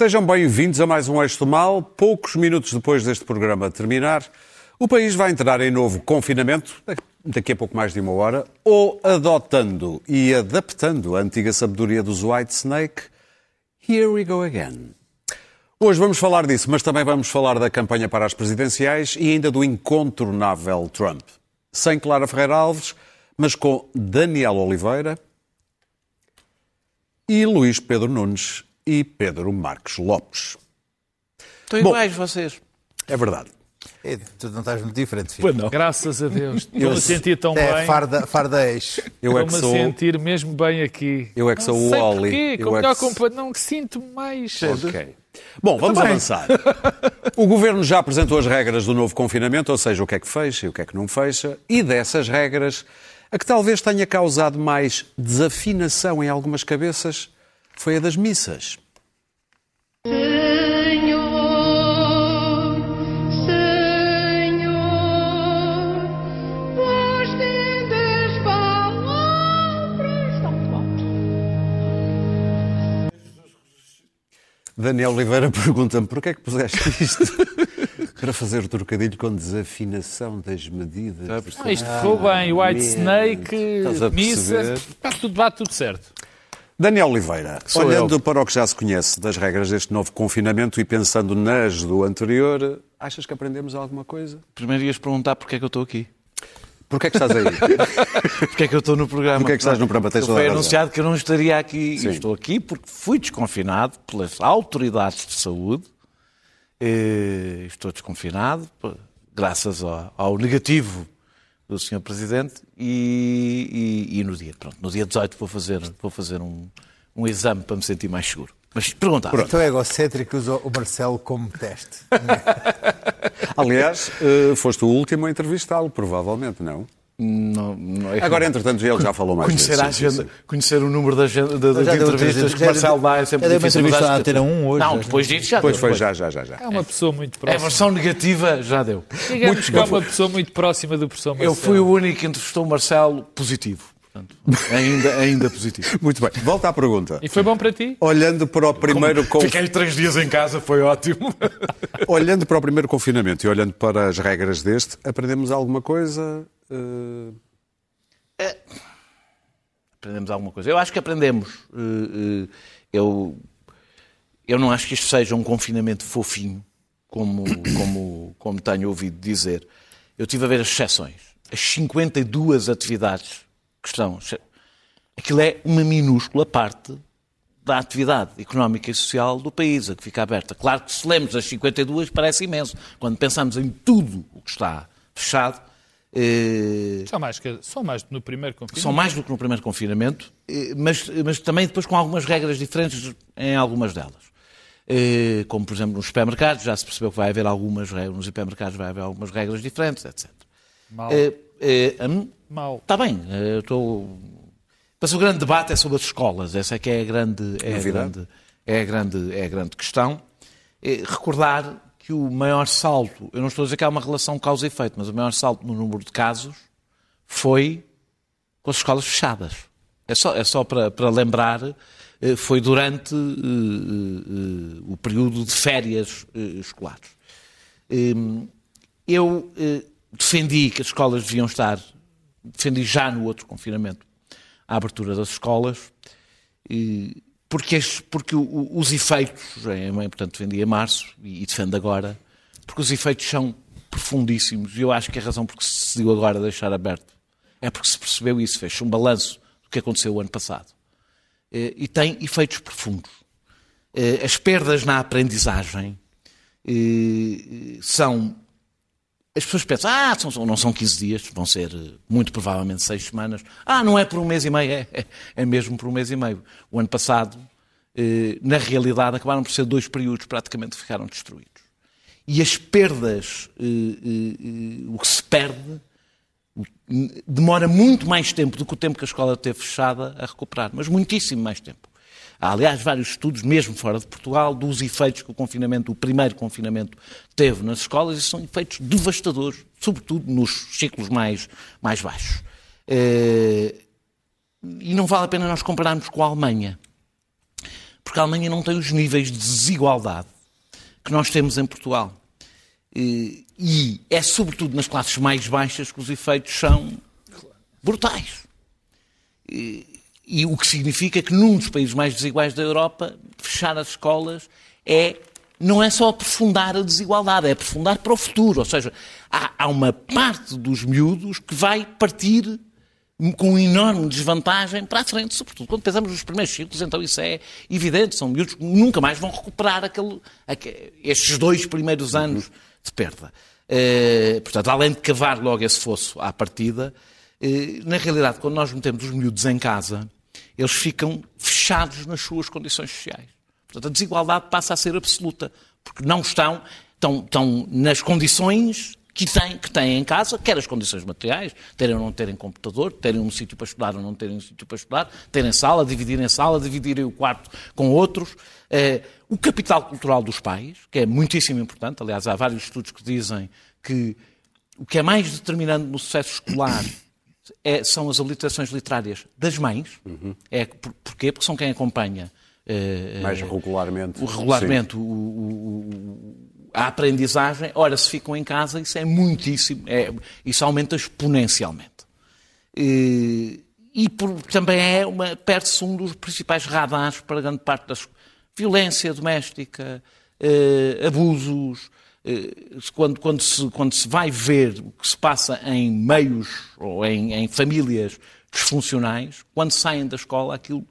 Sejam bem-vindos a mais um Eixo do Mal. Poucos minutos depois deste programa terminar, o país vai entrar em novo confinamento, daqui a pouco mais de uma hora, ou adotando e adaptando a antiga sabedoria dos White Snake. Here we go again. Hoje vamos falar disso, mas também vamos falar da campanha para as presidenciais e ainda do incontornável Trump. Sem Clara Ferreira Alves, mas com Daniel Oliveira e Luís Pedro Nunes e Pedro Marques Lopes. Estão Bom. iguais vocês. É verdade. É, tu não estás muito diferente, filho. Pois não. Graças a Deus. Estou-me a sentir tão É bem. farda, farda. Eu é que sou. sentir mesmo bem aqui. Eu é que sou não o Oli. Porquê, Eu com é melhor que- compa- Não sinto mais. Ok. Bom, vamos avançar. O Governo já apresentou as regras do novo confinamento, ou seja, o que é que fecha e o que é que não fecha, e dessas regras, a que talvez tenha causado mais desafinação em algumas cabeças foi a das missas. Daniel Oliveira pergunta-me porquê é que puseste isto para fazer o trocadilho com desafinação das medidas. Ah, isto ficou bem. White. Snake, missa, está tudo, bate tudo certo. Daniel Oliveira, Sou olhando eu. para o que já se conhece das regras deste novo confinamento e pensando nas do anterior, achas que aprendemos alguma coisa? Primeiro ias perguntar porque é que eu estou aqui. Porquê é que estás aí? Porque é que eu estou no programa. Porque é que estás no programa? Tens Foi anunciado que eu não estaria aqui. Sim. Estou aqui porque fui desconfinado pelas autoridades de saúde. Eh, Estou desconfinado, graças ao negativo do Sr. Presidente. E, e- e no dia, pronto, no dia 18 vou fazer, vou fazer um, um exame para me sentir mais seguro. Mas perguntar. Então é egocêntrico usa o Marcelo como teste. Aliás, eh, foste o último a entrevistá-lo, provavelmente, não? Não, não, é- Agora, entretanto, ele já falou mais Conhecer, vezes, a sim, agenda, sim, conhecer o número da agenda, entrevistas entrevista- que Marcelo dá é sempre já deu uma difícil. entrevista à 1 hoje, Não, já. depois disso já Pois deu. foi, já, já, já. já. É uma pessoa muito A próxima. versão negativa já deu. Digamos que é uma pessoa muito próxima do professor Marcelo. Eu fui o único que entrevistou o Marcelo positivo. Portanto, ainda, ainda positivo. Muito bem. Volta à pergunta. E foi bom para ti? Olhando para o primeiro con- Fiquei três dias em casa, foi ótimo. olhando para o primeiro confinamento e olhando para as regras deste, aprendemos alguma coisa? Eh, Aprendemos alguma coisa. Eu acho que aprendemos. Eh, eh, Eu, eu não acho que isto seja um confinamento fofinho, como, como, como tenho ouvido dizer. Eu estive a ver as exceções. As 52 atividades que estão. Aquilo é uma minúscula parte da atividade económica e social do país, a que fica aberta. Claro que se lemos as 52 parece imenso. Quando pensamos em tudo o que está fechado, eh, Só mais, que, só mais no primeiro confinamento. são mais do que no primeiro confinamento, eh, mas, mas também depois com algumas regras diferentes em algumas delas. Eh, Como, por exemplo, nos supermercados, já se percebeu que vai haver algumas regras, nos supermercados vai haver algumas regras diferentes, etc. Mal. Hum, Mal. Está bem, estou... Mas o grande debate é sobre as escolas, essa é que é a grande, é a grande, é a grande, é a grande questão. Recordar que o maior salto, eu não estou a dizer que há uma relação causa e efeito, mas o maior salto no número de casos foi com as escolas fechadas. É só, é só para, para lembrar, eh, foi durante eh, eh, eh, o período de férias escolares. Hum, Eu eh, defendi que as escolas deviam estar, defendi já no outro confinamento, a abertura das escolas, e- porque, porque os efeitos, é, é portanto defendi em março e, defendo agora, porque os efeitos são profundíssimos e eu acho que a razão por que se decidiu agora deixar aberto é porque se percebeu isso, fez um balanço do que aconteceu o ano passado. Eh, E tem efeitos profundos. Eh, As perdas na aprendizagem eh, são. As pessoas pensam, ah, são- não são 15 dias, vão ser muito provavelmente 6 semanas. Ah, não é por um mês e meio, é, é, é mesmo por um mês e meio. O ano passado, na realidade, acabaram por ser dois períodos praticamente ficaram destruídos. E as perdas, eh, eh, eh, o que se perde, demora muito mais tempo do que o tempo que a escola teve fechada a recuperar, mas muitíssimo mais tempo. Há, aliás, vários estudos, mesmo fora de Portugal, dos efeitos que o confinamento, o primeiro confinamento, teve nas escolas, e são efeitos devastadores, sobretudo nos ciclos mais, mais baixos. Eh, E não vale a pena nós compararmos com a Alemanha. Porque a Alemanha não tem os níveis de desigualdade que nós temos em Portugal. E, é sobretudo nas classes mais baixas que os efeitos são brutais. E, e o que significa que num dos países mais desiguais da Europa, fechar as escolas é não é só aprofundar a desigualdade, é aprofundar para o futuro. Ou seja, há, há uma parte dos miúdos que vai partir com enorme desvantagem para a frente, sobretudo quando pensamos nos primeiros ciclos, então isso é evidente, são miúdos que nunca mais vão recuperar aquele, aque- estes dois primeiros anos de perda. Eh, portanto, além de cavar logo esse fosso à partida, eh, na realidade, quando nós metemos os miúdos em casa, eles ficam fechados nas suas condições sociais. Portanto, a desigualdade passa a ser absoluta, porque não estão, estão, estão nas condições que têm, que têm em casa, quer as condições materiais, terem ou não terem computador, terem um sítio para estudar ou não terem um sítio para estudar, terem sala, dividirem sala, dividirem o quarto com outros. Eh, o capital cultural dos pais, que é muitíssimo importante, aliás, há vários estudos que dizem que o que é mais determinante no sucesso escolar é- são as habilitações literárias das mães. É, por, porquê? Porque são quem acompanha Mais regularmente. o regularmente o- o- o- a aprendizagem. Ora, se ficam em casa, isso é muitíssimo, é- isso aumenta exponencialmente. E, e por- também é uma, perde-se um dos principais radares para grande parte das violência doméstica, eh, abusos. eh, quando, quando, se, quando se vai ver o que se passa em meios ou em, em famílias disfuncionais, quando saem da escola, aquilo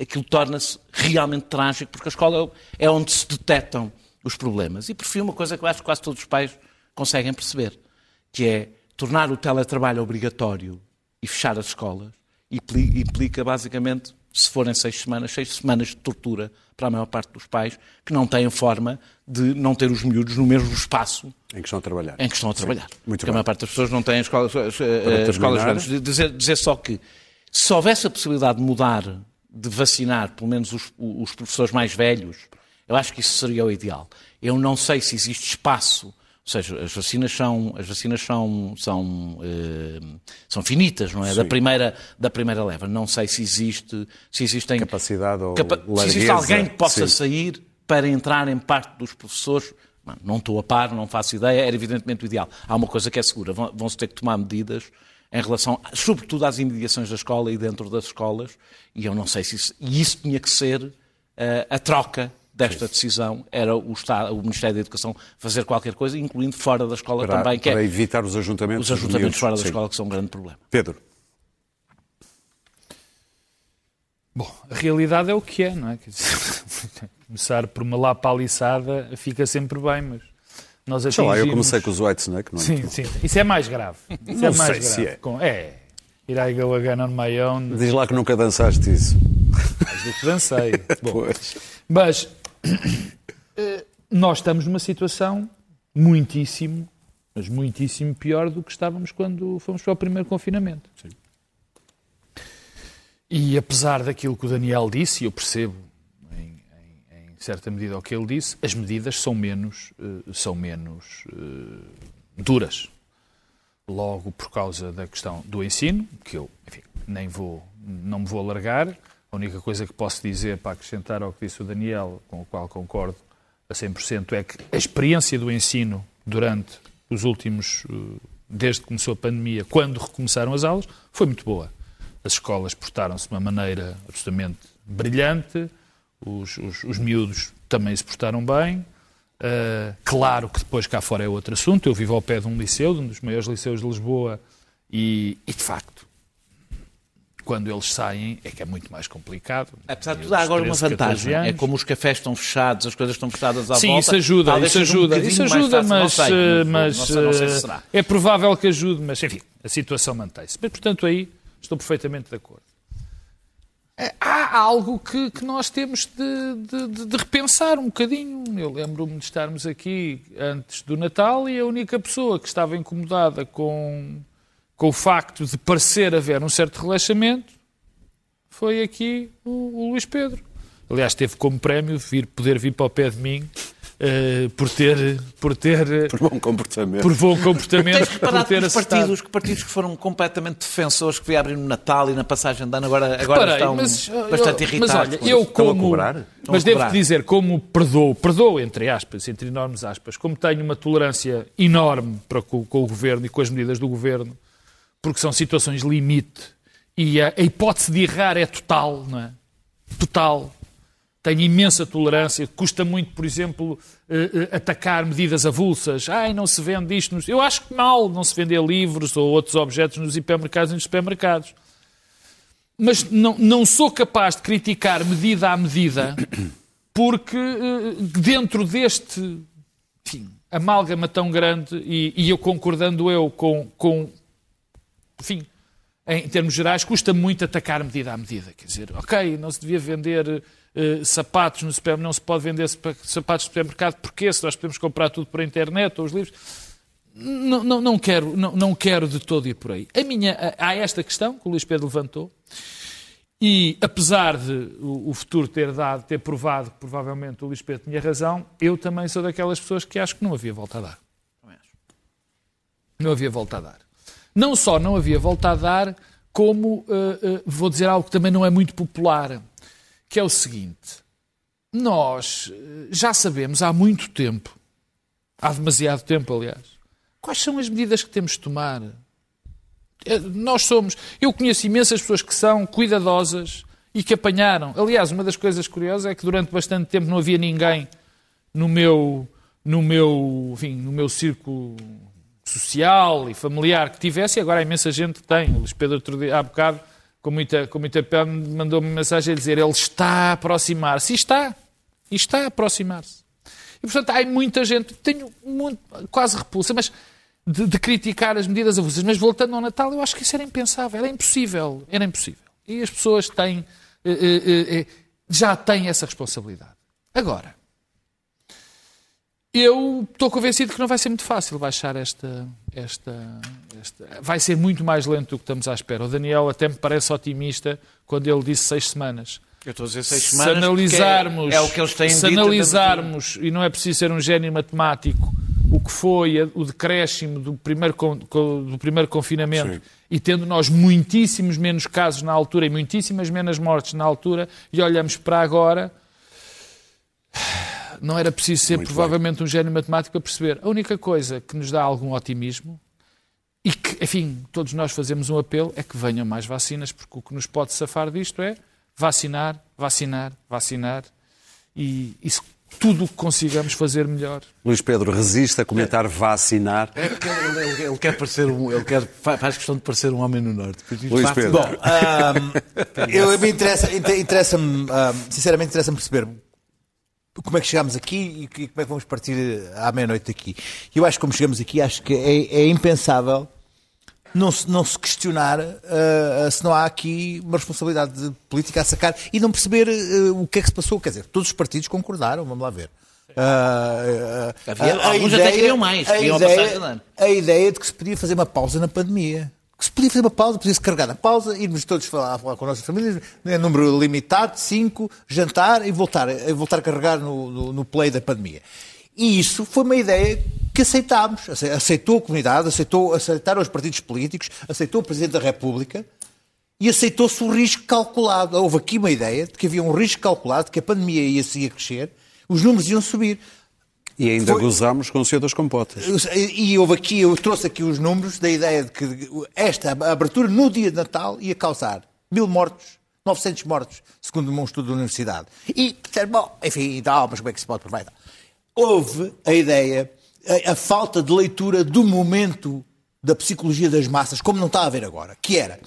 aquilo torna-se realmente trágico, porque a escola é onde se detectam os problemas. E por fim, uma coisa que eu acho que quase todos os pais conseguem perceber, que é tornar o teletrabalho obrigatório e fechar as escolas, impli- implica basicamente, se forem seis semanas, seis semanas de tortura para a maior parte dos pais, que não têm forma de não ter os miúdos no mesmo espaço Em que estão a trabalhar. em que estão a trabalhar. muito Porque bem. a maior parte das pessoas não têm escolas, eh, escolas grandes. Dizer, dizer só que se houvesse a possibilidade de mudar, de vacinar, pelo menos os, os professores mais velhos, eu acho que isso seria o ideal. Eu não sei se existe espaço, ou seja, as vacinas são, as vacinas são, são, eh, são finitas, não é? Da primeira, da primeira leva. Não sei se existe, se existem Capacidade ou se existe largueza, alguém que possa sim. sair para entrar em parte dos professores. Não estou a par, não faço ideia, era evidentemente o ideal. Há uma coisa que é segura, vão- vão-se ter que tomar medidas em relação, sobretudo às imediações da escola e dentro das escolas, e eu não sei se isso, e isso tinha que ser eh, a troca desta decisão, era o, Estado, o Ministério da Educação fazer qualquer coisa, incluindo fora da escola Para, também, que para é evitar os ajuntamentos. os ajuntamentos fora da Sim. escola, que são um grande problema. Pedro, Bom, a realidade é o que é, não é? Quer dizer, começar por uma lapaliçada fica sempre bem, mas nós sei lá, eu atingimos- comecei com os Whitesnake, não é? Sim, sim. Isso é mais grave. Isso Não é mais sei se grave. é. Com- é. Here I go again on my own. Diz lá que nunca dançaste isso. Mais do que dancei. Bom, Pois. Mas eh, nós estamos numa situação muitíssimo, mas muitíssimo pior do que estávamos quando fomos para o primeiro confinamento. E apesar daquilo que o Daniel disse, e eu percebo certa medida o que ele disse, as medidas são menos, eh, são menos eh, duras. Logo por causa da questão do ensino, que eu enfim, nem vou, não me vou alargar. A única coisa que posso dizer para acrescentar ao que disse o Daniel, com o qual concordo a 100%, é que a experiência do ensino durante os últimos, eh, desde que começou a pandemia, quando recomeçaram as aulas, foi muito boa. As escolas portaram-se de uma maneira absolutamente brilhante, os, os, os miúdos também se portaram bem. Uh, claro que depois cá fora é outro assunto. Eu vivo ao pé de um liceu, de um dos maiores liceus de Lisboa, e, e, de facto, quando eles saem é que é muito mais complicado. Apesar de tudo, há agora uma 13, 14 vantagem. É como os cafés estão fechados, as coisas estão fechadas à Sim, volta. isso ajuda, isso um ajuda, bocadinho isso ajuda, mas, sei, eh, mas sei, não sei se eh, será. é provável que ajude, mas enfim, a situação mantém-se. Mas, portanto, aí estou perfeitamente de acordo. Eh, Há algo que, que nós temos de, de- de- repensar um bocadinho. Eu lembro-me de estarmos aqui antes do Natal e a única pessoa que estava incomodada com, com o facto de parecer haver um certo relaxamento foi aqui o, o Luís Pedro. Aliás, teve como prémio vir, poder vir para o pé de mim eh, por ter, por ter, Por bom comportamento. por bom comportamento, Tens por reparado ter que os partidos, que partidos que foram completamente defensores, que vieram no Natal e na passagem de ano, agora, agora Reparei, estão mas, bastante eu- irritados. Mas olha, com eu como. Mas devo cobrar. dizer, como perdoo, perdoo entre aspas, entre enormes aspas, como tenho uma tolerância enorme para com, com o governo e com as medidas do governo, porque são situações limite e a, a hipótese de errar é total, não é? Total. Tenho imensa tolerância. Custa muito, por exemplo, eh, eh, atacar medidas avulsas. Ai, não se vende isto. nos- Eu acho que mal não se vender livros ou outros objetos nos hipermercados e nos supermercados. Mas não, não sou capaz de criticar medida a medida, porque eh, dentro deste enfim, amálgama tão grande, e, e eu concordando eu com, com enfim, em termos gerais, custa muito atacar medida a medida. Quer dizer, ok, não se devia vender eh, sapatos no supermercado, não se pode vender sapa- sapatos no supermercado, porque se nós podemos comprar tudo por internet ou os livros. Não, não, não, quero, não, não quero de todo ir por aí. A minha, há esta questão que o Luís Pedro levantou, e apesar de o, o futuro ter dado, ter provado que provavelmente o Luís Pedro tinha razão, eu também sou daquelas pessoas que acho que não havia volta a dar. Não havia volta a dar. Não só não havia volta a dar, como eh, eh, vou dizer algo que também não é muito popular, que é o seguinte: nós eh, já sabemos há muito tempo, há demasiado tempo, aliás, quais são as medidas que temos de tomar. Eh, Nós somos. Eu conheço imensas pessoas que são cuidadosas e que apanharam. Aliás, uma das coisas curiosas é que durante bastante tempo não havia ninguém no meu, no meu, enfim, no meu círculo social e familiar que tivesse, e agora há imensa gente que tem. O Luís Pedro, há bocado, com muita, com muita pena, mandou-me uma mensagem a dizer ele está a aproximar-se. E está. E está a aproximar-se. E, portanto, há muita gente, tenho muito, quase repulsa, mas de, de criticar as medidas avulsas. Mas voltando ao Natal, eu acho que isso era impensável, era impossível, era impossível. E as pessoas têm, eh, eh, eh, já têm essa responsabilidade. Agora, eu estou convencido que não vai ser muito fácil baixar esta, esta, esta. Vai ser muito mais lento do que estamos à espera. O Daniel até me parece otimista quando ele disse seis semanas. Eu estou a dizer seis Se semanas. analisarmos, É, é o que eles têm se dito. analisarmos, e não é preciso ser um gênio matemático, o que foi o decréscimo do primeiro, do primeiro confinamento, Sim. e tendo nós muitíssimos menos casos na altura e muitíssimas menos mortes na altura, e olhamos para agora, não era preciso ser Muito provavelmente um gênio matemático para perceber. A única coisa que nos dá algum otimismo e que, enfim, todos nós fazemos um apelo é que venham mais vacinas, porque o que nos pode safar disto é vacinar, vacinar, vacinar e, e se tudo o que consigamos fazer melhor. Luís Pedro resiste a comentar vacinar. É porque ele, ele- ele quer parecer um, ele quer, fa- faz questão de parecer um homem no norte. Luís Pedro. Bom, Ahm, eu me interessa, inter- interessa-me, ahm, sinceramente interessa-me perceber como é que chegamos aqui e como é que vamos partir à meia-noite daqui. Eu acho que como chegamos aqui, acho que é, é impensável não se, não se questionar ah, se não há aqui uma responsabilidade de política a sacar e não perceber ah, o que é que se passou. Quer dizer, todos os partidos concordaram, vamos lá ver. Ah, Havia- a- a alguns até queriam mais, a queriam a ideia- ano. a ideia de que se podia fazer uma pausa na pandemia. Que se podia fazer uma pausa, podia-se carregar na pausa, irmos todos falar, falar com as nossas famílias, né, número limitado, cinco, jantar e voltar, e voltar a carregar no, no, no play da pandemia. E isso foi uma ideia que aceitámos. Ace- Aceitou a comunidade, aceitou, aceitaram os partidos políticos, aceitou o Presidente da República e aceitou-se o risco calculado. Houve aqui uma ideia de que havia um risco calculado, de que a pandemia ia seguir a crescer, os números iam subir. E ainda Foi- gozamos com o Senhor das Compotas. E houve aqui, eu trouxe aqui os números da ideia de que esta abertura no dia de Natal ia causar mil mortos, 900 mortos, segundo um estudo da universidade. E bom, enfim, e tal, mas como é que se pode provar? Houve a ideia, a, a falta de leitura do momento da psicologia das massas, como não está a haver agora, que era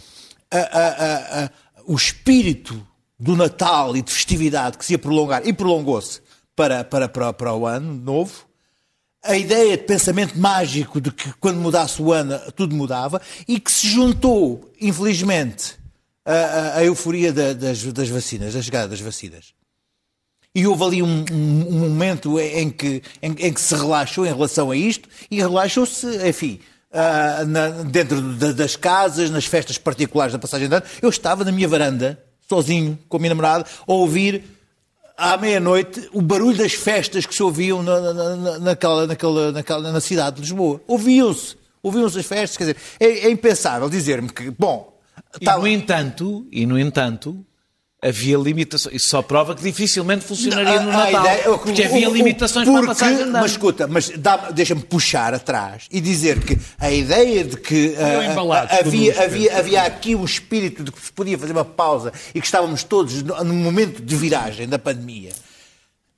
a- a- o espírito do Natal e de festividade que se ia prolongar, e prolongou-se para, para, para, para o ano novo, a ideia de pensamento mágico de que quando mudasse o ano tudo mudava e que se juntou, infelizmente, a- a euforia da- das, das vacinas, da chegada das vacinas. E houve ali um, um- um momento em que, em, em que se relaxou em relação a isto e relaxou-se, enfim, ah, na- dentro da- das casas, nas festas particulares da passagem de ano. Eu estava na minha varanda, sozinho, com a minha namorada, a ouvir à meia-noite o barulho das festas que se ouviam na, na- na- naquela, naquela, naquela, na cidade de Lisboa. Ouviam-se. Ouviam-se as festas. Quer dizer, é, é impensável dizer-me que, bom. E, tá- no entanto, e no entanto, havia limitações. Isso só prova que dificilmente funcionaria no A- a Natal. ideia- o- porque o- havia limitações porque- para a passagem de ano. Mas escuta, mas deixa-me puxar atrás e dizer que a ideia de que ah, embalados, ah, como havia, nos havia, havia aqui um espírito de que se podia fazer uma pausa e que estávamos todos no- num momento de viragem da pandemia.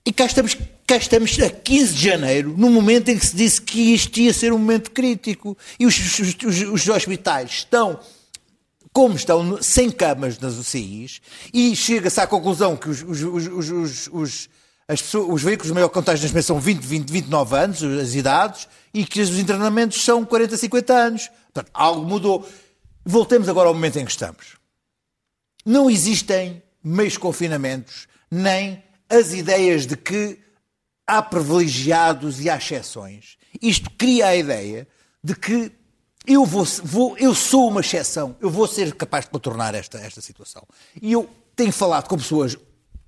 E cá estamos, cá estamos a 15 de janeiro, no momento em que se disse que isto ia ser um momento crítico. E os, os- os- os hospitais estão como estão sem camas nas UCIs, e chega-se à conclusão que os, os- os- os- os- os- as pessoas- os veículos de maior contágio neste momento são 20, 20, 29 anos, as idades, e que os internamentos são 40, 50 anos. Portanto, algo mudou. Voltemos agora ao momento em que estamos. Não existem meios confinamentos, nem as ideias de que há privilegiados e há exceções. Isto cria a ideia de que eu, vou, vou- eu sou uma exceção, eu vou ser capaz de contornar esta, esta situação. E eu tenho falado com pessoas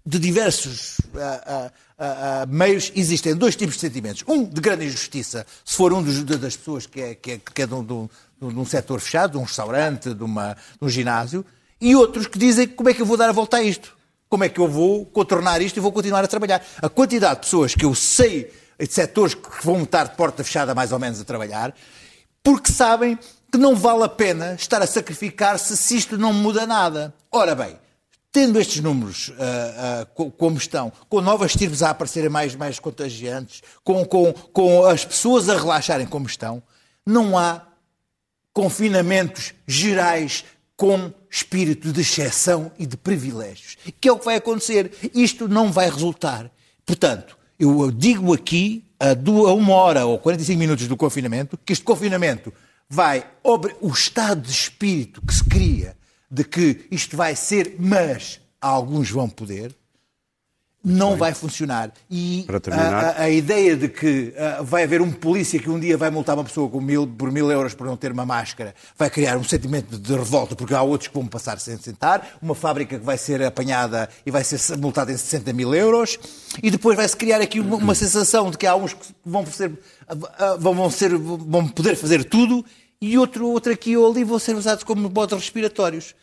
de diversos ah, ah, ah, meios, existem dois tipos de sentimentos. Um de grande injustiça, se for um dos- das pessoas que é, que é, que é de, um, de um- de um setor fechado, de um restaurante, de, uma, de um ginásio, e outros que dizem como é que eu vou dar a volta a isto? Como é que eu vou contornar isto e vou continuar a trabalhar? A quantidade de pessoas que eu sei, de setores que vão estar de porta fechada mais ou menos a trabalhar, porque sabem que não vale a pena estar a sacrificar-se se isto não muda nada. Ora bem, tendo estes números ah, co- como estão, com novas tirpes a aparecerem mais, mais contagiantes, com, com, com as pessoas a relaxarem como estão, não há confinamentos gerais com espírito de exceção e de privilégios. Que é o que vai acontecer. Isto não vai resultar. Portanto, eu digo aqui, a, uma hora ou 45 minutos do confinamento, que este confinamento vai. O estado de espírito que se cria de que isto vai ser, mas alguns vão poder, não vai funcionar. E a- a, a ideia de que ah, vai haver um polícia que um dia vai multar uma pessoa com mil, por mil euros por não ter uma máscara vai criar um sentimento de revolta, porque há outros que vão passar sem sentar, uma fábrica que vai ser apanhada e vai ser multada em 60 mil euros, e depois vai-se criar aqui uma, uma sensação de que há uns que vão, ser, ah, vão, ser, vão poder fazer tudo, e outro, outro aqui ou ali vão ser usados como bodes respiratórios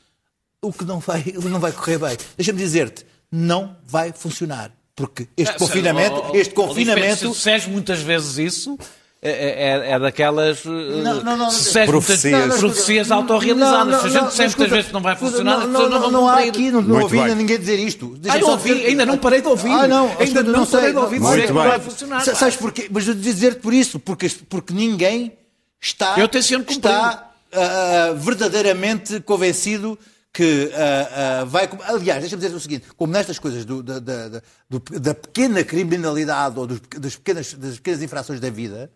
o que não vai, não vai correr bem. Deixa-me dizer-te, não vai funcionar. Porque este confinamento, Oh, oh, este Lisbeth, confinamento. Se muitas vezes isso, é, é, é daquelas. Não, não, não, se disseres muitas- Profecias. profecias autorrealizadas. Se a gente disser muitas vezes que não vai funcionar, as não, pessoas não, não, vão não há aqui, não, não ouvi bem. ninguém dizer isto. Ah, eu ouvi, dizer- ainda não parei de ouvir. Ah, não, ainda escuta, não, sei, parei de ouvir não- dizer Muito que não vai funcionar. Sa- Sabes porquê? Mas eu dizer-te por isso, porque, porque ninguém está, Eu cumprir. está ah, verdadeiramente convencido que ah, ah, vai. Aliás, deixa-me dizer o seguinte: como nestas coisas do- da, da- da- do- da pequena criminalidade ou dos- das, pequenas, das pequenas infrações da vida.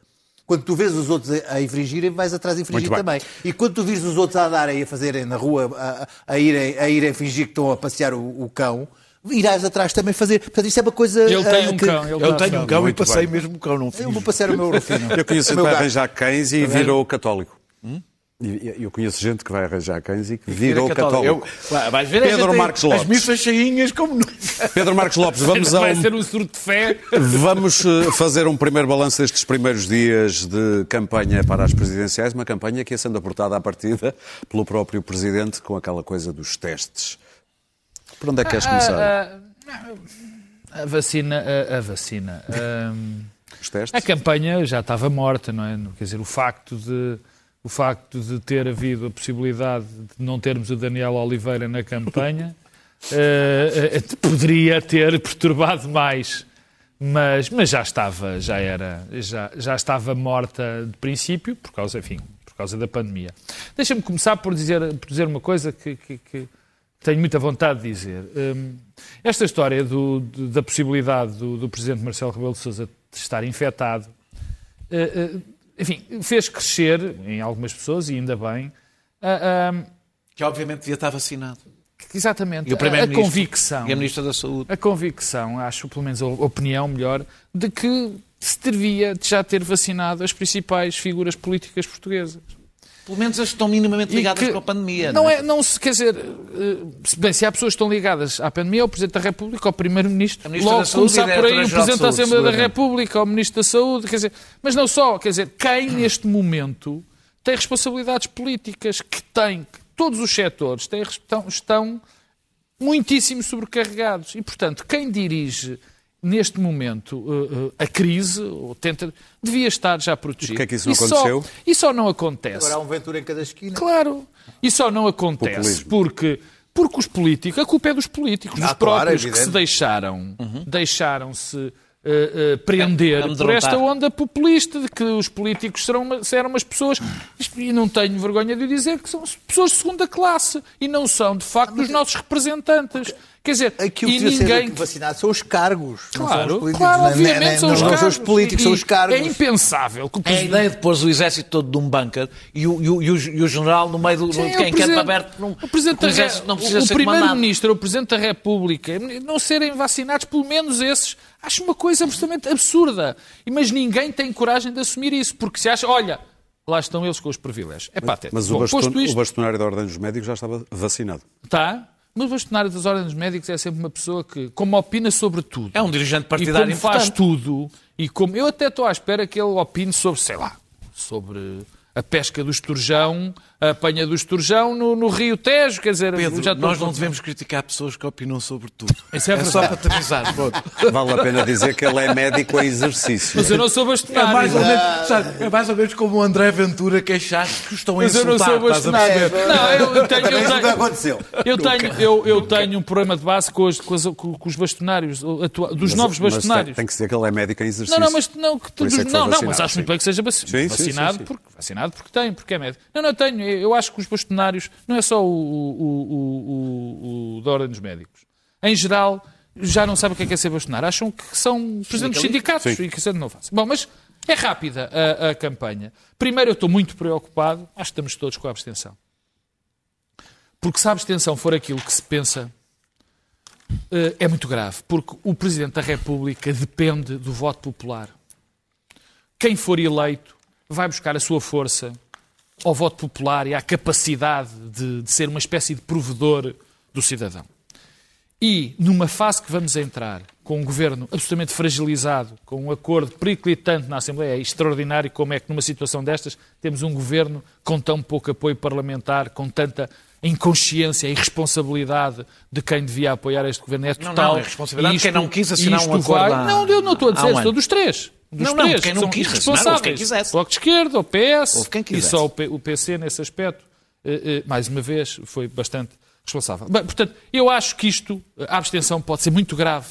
Quando tu vês os outros a, a infringirem, vais atrás de infringir também. E quando tu vires os outros a andarem e a fazerem na rua, a, a irem, a irem fingir que estão a passear o, o cão, irás atrás também fazer. Portanto, isto é uma coisa. Ele tem ah, um que- cão. Ele Eu tenho um cão e passei bem. mesmo o cão, não fiz. Eu vou passear o meu Rufino. Eu conheço O meu arranjar cães e virou católico. E Eu conheço gente que vai arranjar cães e que virou católico. Eu, Vai- vais ver, Pedro tem Marques As Lopes. missas cheinhas como nunca. Pedro Marcos Lopes, vamos a Vai um ser um surto de fé. Vamos eh, fazer um primeiro balanço destes primeiros dias de campanha para as presidenciais, uma campanha que ia sendo aportada à partida pelo próprio Presidente com aquela coisa dos testes. Por onde é que queres começar? A vacina. A, a vacina. hum, Os testes? a campanha já estava morta, não é? Quer dizer, o facto de. O facto de ter havido a possibilidade de não termos o Daniel Oliveira na campanha eh, eh, poderia ter perturbado mais, mas, mas já estava, já era, já, já estava morta de princípio, por causa, enfim, por causa da pandemia. Deixa-me começar por dizer, por dizer uma coisa que, que- que tenho muita vontade de dizer. Hum, esta história do- do- da possibilidade do, do Presidente Marcelo Rebelo de Sousa de estar infectado, eh, enfim, fez crescer em algumas pessoas, e ainda bem, a- a- Que obviamente devia estar vacinado. exatamente E o a, a convicção E a Ministra da Saúde. a convicção, acho pelo menos a opinião melhor, de que se devia já ter vacinado as principais figuras políticas portuguesas. Pelo menos as que estão minimamente ligadas que com a pandemia. Não não é, não se quer dizer, eh, bem, se há pessoas que estão ligadas à pandemia, ao Presidente da República, ao Primeiro-Ministro, logo começar por aí o Presidente da Assembleia da. República, ao Ministro da Saúde, quer dizer, mas não só, quer dizer, quem neste momento tem responsabilidades políticas, que tem, que todos os setores têm, estão, estão muitíssimo sobrecarregados. E, portanto, quem dirige neste momento eh, eh, a crise, ou tenta, devia estar já protegido. Porquê é que isso não E só- aconteceu? E só não acontece. Agora há um Ventura em cada esquina. Claro. E só não acontece Populismo. porque, porque os políticos, a culpa é dos políticos, dos Ah, claro, próprios que se deixaram, deixaram-se eh, eh, prender por Amedrontar. esta onda populista de que os políticos serão, uma- eram umas pessoas, e não tenho vergonha de dizer, que são pessoas de segunda classe e não são, de facto, os nossos representantes. Quer dizer, Aquilo e que devia ninguém... ser vacinado são os cargos. não são os Claro, claro, nem- obviamente são os não cargos. são os políticos, E- são os cargos. É impensável que o A Presidente... ideia de pôr o exército todo num bunker e o, e o, e o, e o general no meio do, Sim, de quem o quer aberto num, o Presidente o da não precisa o ser comandado. Primeiro-Ministro, o Presidente da República, não serem vacinados, pelo menos esses, acho uma coisa absolutamente absurda. E- Mas ninguém tem coragem de assumir isso, porque se acha, olha, lá estão eles com os privilégios. É patético. Mas o, Bom, baston, o isto, bastonário da Ordem dos Médicos já estava vacinado. está. Mas o bastonário das ordens dos médicos é sempre uma pessoa que, como opina sobre tudo, É um dirigente e partidário como faz importante. tudo, e como eu até estou à espera que ele opine sobre, sei lá, sobre a pesca do esturjão, a apanha do esturjão no, no Rio Tejo, quer dizer, Pedro, já nós não devemos criticar pessoas que opinam sobre tudo. Isso é é só para te avisar. pronto. Vale a pena dizer que ele é médico em exercício. Mas eu não sou É bastonário. mais, ou menos, sabe, é mais ou menos como o André Ventura queixar-se que os estão a Mas eu não insultar. sou a bastonário. Não, eu, eu tenho, eu tenho, aconteceu. eu tenho, eu, eu tenho um problema de base com os, com os, com os bastonários, atua- dos novos Mas tem, bastonários. tem que dizer que ele é médico em exercício. Não, não, mas não, que, é que não, não, vacinado, mas acho sim. muito bem que seja vac- Sim, sim, vacinado, sim, sim. Porque, vacinado porque tem, porque é médico. Não, não, tenho. Eu acho que os bastonários, não é só o, o, o, o, da Ordem dos Médicos. Em geral, já não sabem o que é, que é ser bastonário. Acham que são presidentes dos sindicatos Sim. e que isso não fazem. Bom, mas é rápida a, a campanha. Primeiro, eu estou muito preocupado, acho que estamos todos com a abstenção. Porque se a abstenção for aquilo que se pensa, eh, é muito grave. Porque o Presidente da República depende do voto popular. Quem for eleito vai buscar a sua força ao voto popular e à capacidade de, de ser uma espécie de provedor do cidadão. E numa fase que vamos entrar, com um governo absolutamente fragilizado, com um acordo periclitante na Assembleia, é extraordinário como é que numa situação destas temos um governo com tão pouco apoio parlamentar, com tanta inconsciência e irresponsabilidade de quem devia apoiar este governo. É Não, total. não, é responsabilidade de E quem não quis assinar isto um acordo vai- Não, eu não estou a dizer, estou dos três. Dos Não, não, três, quem não são quis irresponsáveis. houve quem quisesse. Bloco de Esquerda, o PS e só o, P- o PC nesse aspecto, eh, eh, mais uma vez, foi bastante responsável. Bem, portanto, eu acho que isto, a abstenção pode ser muito grave,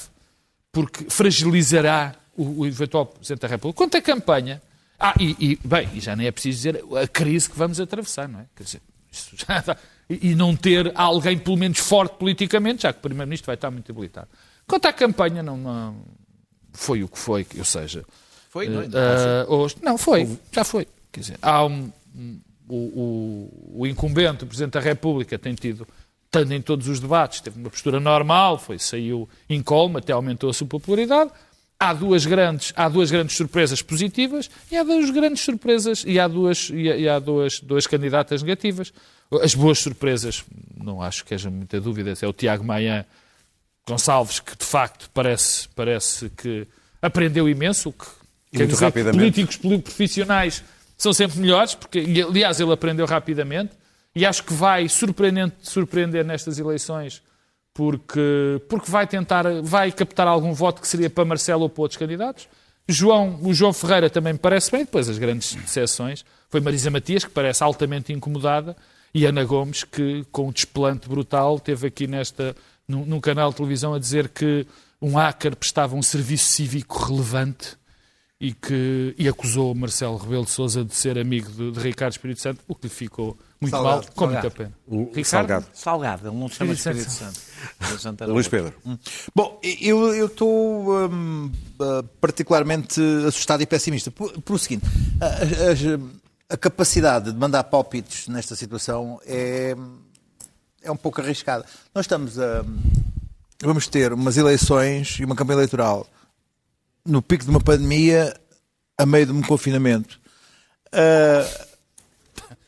porque fragilizará o, o eventual Presidente da República. Quanto à campanha, ah, e, e, bem, e já nem é preciso dizer a crise que vamos atravessar, não é? Quer dizer, isto já está- e, e não ter alguém, pelo menos, forte politicamente, já que o Primeiro-Ministro vai estar muito habilitado. Quanto à campanha, não, não foi o que foi, ou seja, Foi, não, ainda não ah, hoje- não, foi, já foi. Quer dizer, há um, um- o, o, o incumbente, o Presidente da República, tem tido, tanto em todos os debates, teve uma postura normal, foi, saiu incólume, até aumentou a sua popularidade. Há duas grandes, há duas grandes surpresas positivas e há duas grandes surpresas e há duas, e e há duas, duas candidatas negativas. As boas surpresas, não acho que haja muita dúvida, é o Tiago Maia Gonçalves, que de facto parece, parece que aprendeu imenso, o que quer muito dizer, rapidamente. políticos profissionais são sempre melhores, porque, aliás, ele aprendeu rapidamente e acho que vai surpreender, surpreender nestas eleições porque, porque vai tentar, vai captar algum voto que seria para Marcelo ou para outros candidatos. João, o João Ferreira também me parece bem, depois as grandes decepções. Foi Marisa Matias, que parece altamente incomodada, e Ana Gomes, que com um desplante brutal teve aqui nesta, num, num canal de televisão a dizer que um hacker prestava um serviço cívico relevante e que e acusou Marcelo Rebelo de Sousa de ser amigo de, de Ricardo Espírito Santo, o que lhe ficou muito Salgado, mal, com muita pena. O Ricardo? Salgado. Salgado, ele não se chama Espírito Espírito Santo. Luís. Pedro. Bom, eu eu estou hum, ah, particularmente assustado e pessimista por, por o seguinte: a, a- a capacidade de mandar palpites nesta situação é, é um pouco arriscada. Nós estamos a. Vamos ter umas eleições e uma campanha eleitoral no pico de uma pandemia a meio de um confinamento. Ah,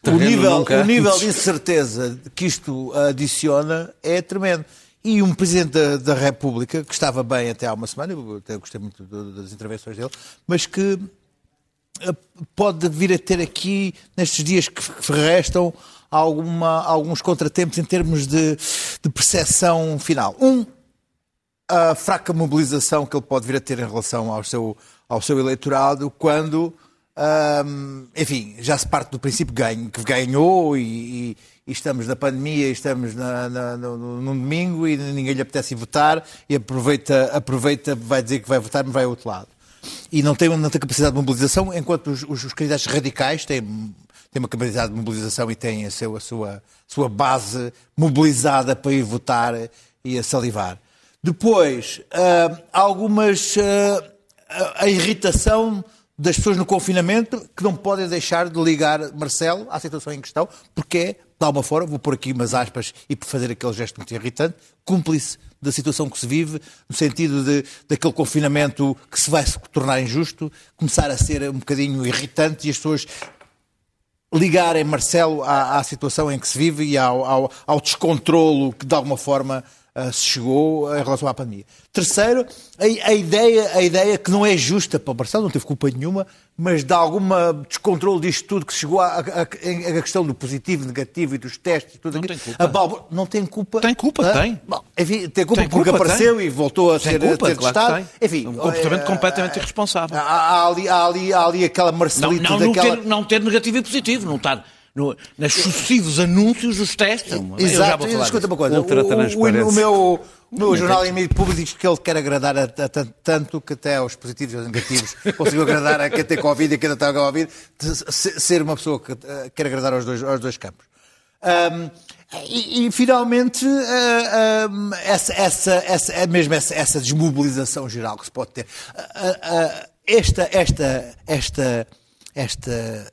terreno nível, o nível de incerteza que isto adiciona é tremendo. E um Presidente da, da República, que estava bem até há uma semana, eu até gostei muito das intervenções dele, mas que eh, pode vir a ter aqui, nestes dias que que restam, alguma, alguns contratempos em termos de, de percepção final. Um, a fraca mobilização que ele pode vir a ter em relação ao seu, ao seu eleitorado quando, ahm, enfim, já se parte do princípio ganho, que ganhou e, e- e estamos na pandemia, estamos na, na, no, num domingo e ninguém lhe apetece votar e aproveita, aproveita, vai dizer que vai votar, mas vai ao outro lado. E não tem, não tem capacidade de mobilização, enquanto os, os, os candidatos radicais têm, têm uma capacidade de mobilização e têm a, seu, a sua, sua base mobilizada para ir votar e a salivar. Depois, ah, algumas. ah, a- irritação das pessoas no confinamento que não podem deixar de ligar Marcelo à situação em questão, porque é, de alguma forma, vou pôr aqui umas aspas e por fazer aquele gesto muito irritante, cúmplice da situação que se vive, no sentido de daquele confinamento que se vai se tornar injusto, começar a ser um bocadinho irritante e as pessoas ligarem Marcelo à, à situação em que se vive e ao, ao, ao descontrolo que de alguma forma se chegou em relação à pandemia. Terceiro, a, a ideia, a ideia que não é justa para o Marcelo, não teve culpa nenhuma, mas de alguma descontrole disto tudo que chegou à, questão do positivo, negativo e dos testes e tudo Não aquilo. tem culpa. A Balbo- não tem culpa. Tem culpa, Ah, tem. bom, enfim, tem culpa Tem porque culpa, apareceu tem. e voltou a Tem ser, culpa, a ter claro que testado. tem. Enfim, Um comportamento eh, completamente irresponsável. Há, há ali, há, ali, há ali aquela Não, Marcelita não, não, daquela... ter, não ter negativo e positivo, não estar no, nos sucessivos anúncios dos testes. Eu já Exato, vou falar escuta uma coisa. O, o, Ultra-transparência. o meu, o meu jornal em mídia público diz que ele quer agradar a, a- tanto, tanto que até aos positivos e aos negativos conseguiu agradar a quem tem Covid e a quem não tem Covid, de se- ser uma pessoa que eh, quer agradar aos dois, aos dois campos. Ahm, e, e, finalmente ah, ahm, essa, essa, essa, é mesmo essa, essa desmobilização geral que se pode ter. Ah, ah, esta, esta, esta, esta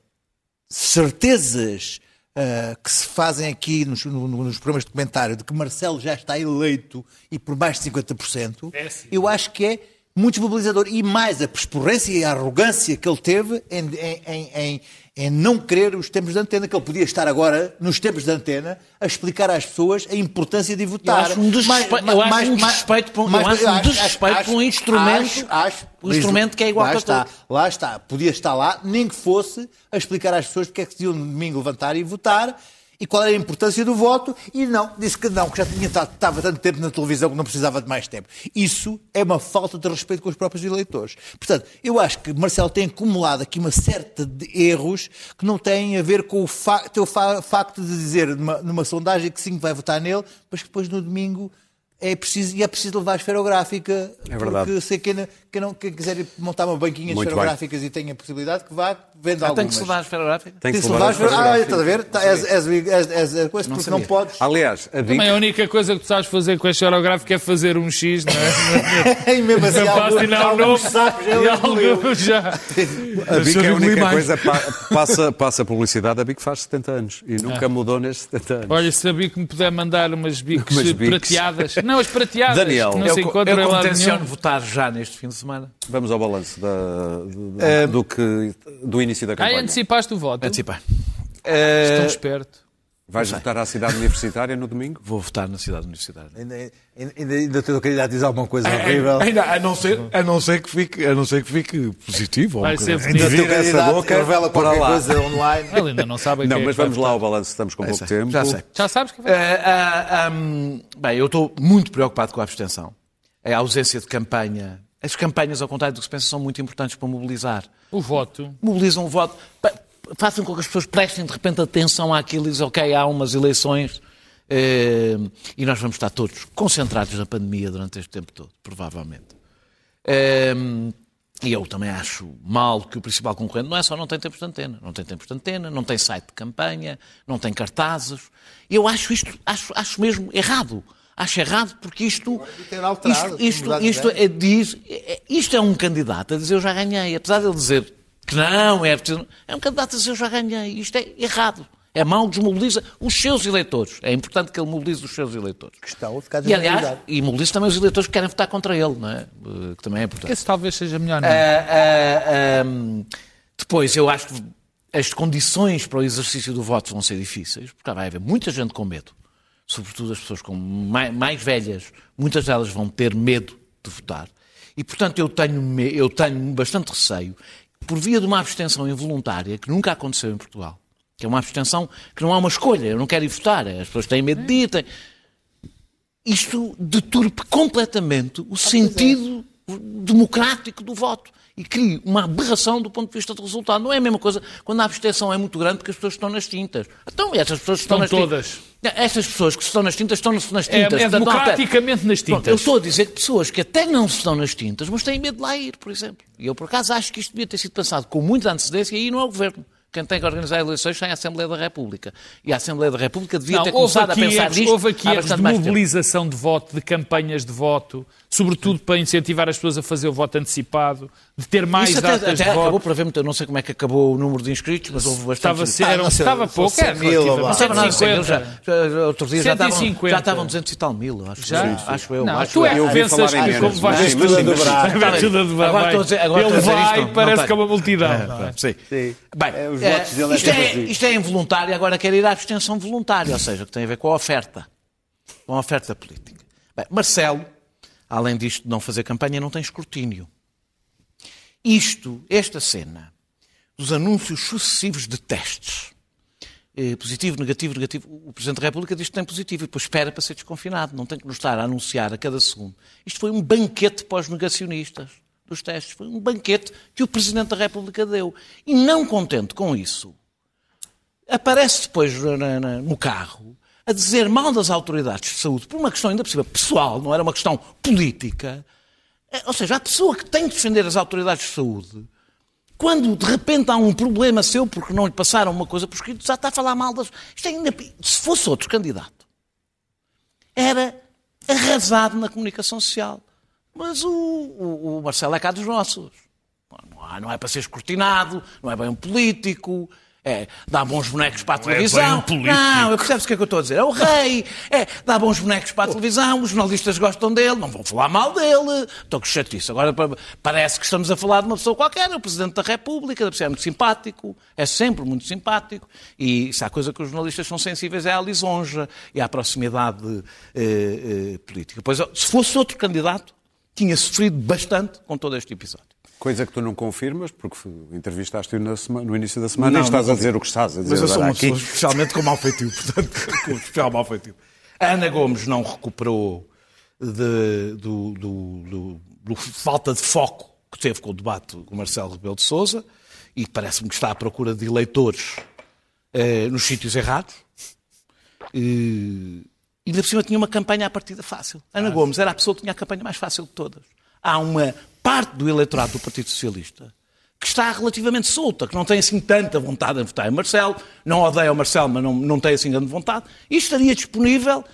certezas ah, que se fazem aqui nos, no- no- nos programas de comentário de que Marcelo já está eleito e por mais de 50%, eu acho que é muito desmobilizador. E mais a persporrência e a arrogância que ele teve em, em- em- em- em não querer os tempos de antena, que ele podia estar agora, nos tempos de antena, a explicar às pessoas a importância de votar. acho um desrespeito- eu acho um desrespeito para um- eu acho um desrespeito um instrumento- acho- acho- um instrumento que é igual lá para está, todos. Lá está. Podia estar lá, nem que fosse, a explicar às pessoas porque é que se iam no domingo levantar e votar e qual era a importância do voto. E não, disse que não, que já tinha estava tanto tempo na televisão que não precisava de mais tempo. Isso é uma falta de respeito com os próprios eleitores. Portanto, eu acho que Marcelo tem acumulado aqui uma certa de erros que não têm a ver com o teu fa- facto de dizer numa, numa sondagem que sim vai votar nele, mas que depois no domingo. É preciso, e é preciso levar a esferográfica. É verdade. Porque sei quem, quem, não, quem quiser montar uma banquinha de esferográficas e tenha a possibilidade que vá, venda Ah, tem algumas. que se levar a esfera gráfica? Tem que Tem se levar a Ah, esferográfica. estás a ver? Tá, és, és coisa, porque não podes. Aliás, a Também a única coisa que tu sabes fazer com a xerográfica é fazer um X, não é? E mesmo assim, Não alguns, sapos algo já. a Eu é a única mais. coisa, pa- passa, passa publicidade, a Vic faz 70 anos e nunca mudou nestes 70 anos. Olha, sabia que me puder mandar umas bicos. prateadas. Não, as prateadas. Daniel. que não Eu, se co- encontram eu nenhum. votar já neste fim de semana. Vamos ao balanço da- do, do que, do início da Ah, campanha. antecipaste o voto. Antecipar. Tão esperto. Vais votar à cidade universitária no domingo? Vou votar na cidade universitária. Ainda, ainda, ainda tenho a qualidade de dizer alguma coisa horrível. Ainda, a, não ser, a, não ser que fique, a não ser que fique positivo. Vai ser assim. Ainda essa qualidade, boca, revela para lá. coisa online. Ele ainda não sabe Não, é mas vai vamos lá ao balanço, estamos com pouco sei, tempo. já sei. Já sabes que vai. Ah, ah, hum, bem, eu estou muito preocupado com a abstenção. É A ausência de campanha. As campanhas, ao contrário do que se pensa, são muito importantes para mobilizar. O voto. Mobilizam o voto. Façam com que as pessoas prestem de repente atenção àquilo e dizem, ok, há umas eleições eh, e nós vamos estar todos concentrados na pandemia durante este tempo todo, provavelmente. Eh, e eu também acho mal que o principal concorrente não é só não tem tempos de antena, não tem tempos de antena, não tem site de campanha, não tem cartazes. Eu acho isto, acho, acho mesmo errado. Acho errado porque isto, ter alterado, isto, isto, isto é, diz, é- isto é um candidato a dizer eu já ganhei, apesar de ele dizer que não, é preciso. É um candidato a dizer eu já ganhei. Isto é errado. É mau, desmobiliza os seus eleitores. É importante que ele mobilize os seus eleitores. Que estão a ficar E aliás, e mobiliza também os eleitores que querem votar contra ele, não é? Eh, Que também é importante. Esse talvez seja melhor, não. Ah, ah, ah, depois, eu acho que as condições para o exercício do voto vão ser difíceis, porque vai haver muita gente com medo, sobretudo as pessoas com mais, mais velhas, muitas delas vão ter medo de votar. E, portanto, eu tenho, eu tenho bastante receio, por via de uma abstenção involuntária, que nunca aconteceu em Portugal, que é uma abstenção que não há uma escolha, eu não quero ir votar, as pessoas têm medo de ir, têm isto deturpe completamente o sentido democrático do voto e cria uma aberração do ponto de vista do resultado. Não é a mesma coisa quando a abstenção é muito grande porque as pessoas estão nas tintas. Então, essas pessoas estão, Estão nas todas. tintas. Essas pessoas que estão nas tintas estão nas É, tintas. é há- democraticamente nas Pronto, tintas. eu estou a dizer que pessoas que até não estão nas tintas, mas têm medo de lá ir, por exemplo. E eu, por acaso, acho que isto devia ter sido pensado com muita antecedência e aí não é o Governo. Quem tem que organizar eleições é a Assembleia da República. E a Assembleia da República devia Não, ter começado a pensar erros, nisto houve aqui erros de mobilização de voto, de campanhas de voto, sobretudo para incentivar as pessoas a fazer o voto antecipado, de ter mais Isso até, datas até de acabou voto. por haver muito, eu não sei como é que acabou o número de inscritos, mas houve bastante. Estava, a ser, era, um- não sei, estava pouco, é 100 mil. Não estava nada, 150. já, já, outro dia já estavam, 150. já estavam 200 e tal mil, eu acho. Já? eu. Acho eu. Não, acho tu é eu. que pensas que como vais mas- tudo a dobrar. mas- Vai tudo a dobrar, Agora estou a dizer- agora Ele vai, não parece que é uma multidão. é? Sim. Sim. Bem, É, eh, é isto é involuntário, agora quer ir à abstenção voluntária, ou seja, que tem a ver com a oferta, com a oferta política. Bem, Marcelo, além disto de não fazer campanha, não tem escrutínio. Isto, esta cena, dos anúncios sucessivos de testes, eh, positivo, negativo, negativo, o Presidente da República diz que tem positivo e depois espera para ser desconfinado, não tem que nos estar a anunciar a cada segundo. Isto foi um banquete para os negacionistas dos testes, foi um banquete que o Presidente da República deu. E não contente com isso, aparece depois no carro a dizer mal das autoridades de saúde por uma questão ainda cima pessoal, não era uma questão política. Eh, Ou seja, a pessoa que tem que defender as autoridades de saúde, quando de repente há um problema seu porque não lhe passaram uma coisa por escrito, já está a falar mal das. Isto é ainda... Se fosse outro candidato, era arrasado na comunicação social. Mas o, o- o Marcelo é cá dos nossos. Não, não é para ser escrutinado, não é bem um político, é, dá bons bonecos para a televisão. bem um. Não, eu percebo o que é que eu estou a dizer. É o rei, é, dá bons bonecos para a televisão, os jornalistas gostam dele, não vão falar mal dele. Estou com chatice. Agora pa- parece que estamos a falar de uma pessoa qualquer, é o Presidente da República, deve ser é muito simpático, é sempre muito simpático. E se há coisa que os jornalistas são sensíveis é à lisonja e à proximidade eh, eh, política. Pois, se fosse outro candidato, tinha sofrido bastante com todo este episódio. Coisa que tu não confirmas, porque entrevistaste-o no início da semana Não, e estás não a dizer o que estás a dizer Mas eu sou uma aqui. pessoa especialmente com mau feitio, portanto, com especial mau feitio. A Ana Gomes não recuperou de- do, do- do- do falta de foco que teve com o debate com o Marcelo Rebelo de Sousa e parece-me que está à procura de eleitores eh, nos sítios errados. E, e ainda por cima tinha uma campanha à partida fácil. Ana Gomes era a pessoa que tinha a campanha mais fácil de todas. Há uma parte do eleitorado do Partido Socialista que está relativamente solta, que não tem assim tanta vontade em votar em Marcelo, não odeia o Marcelo, mas não, não tem assim grande vontade, e estaria disponível.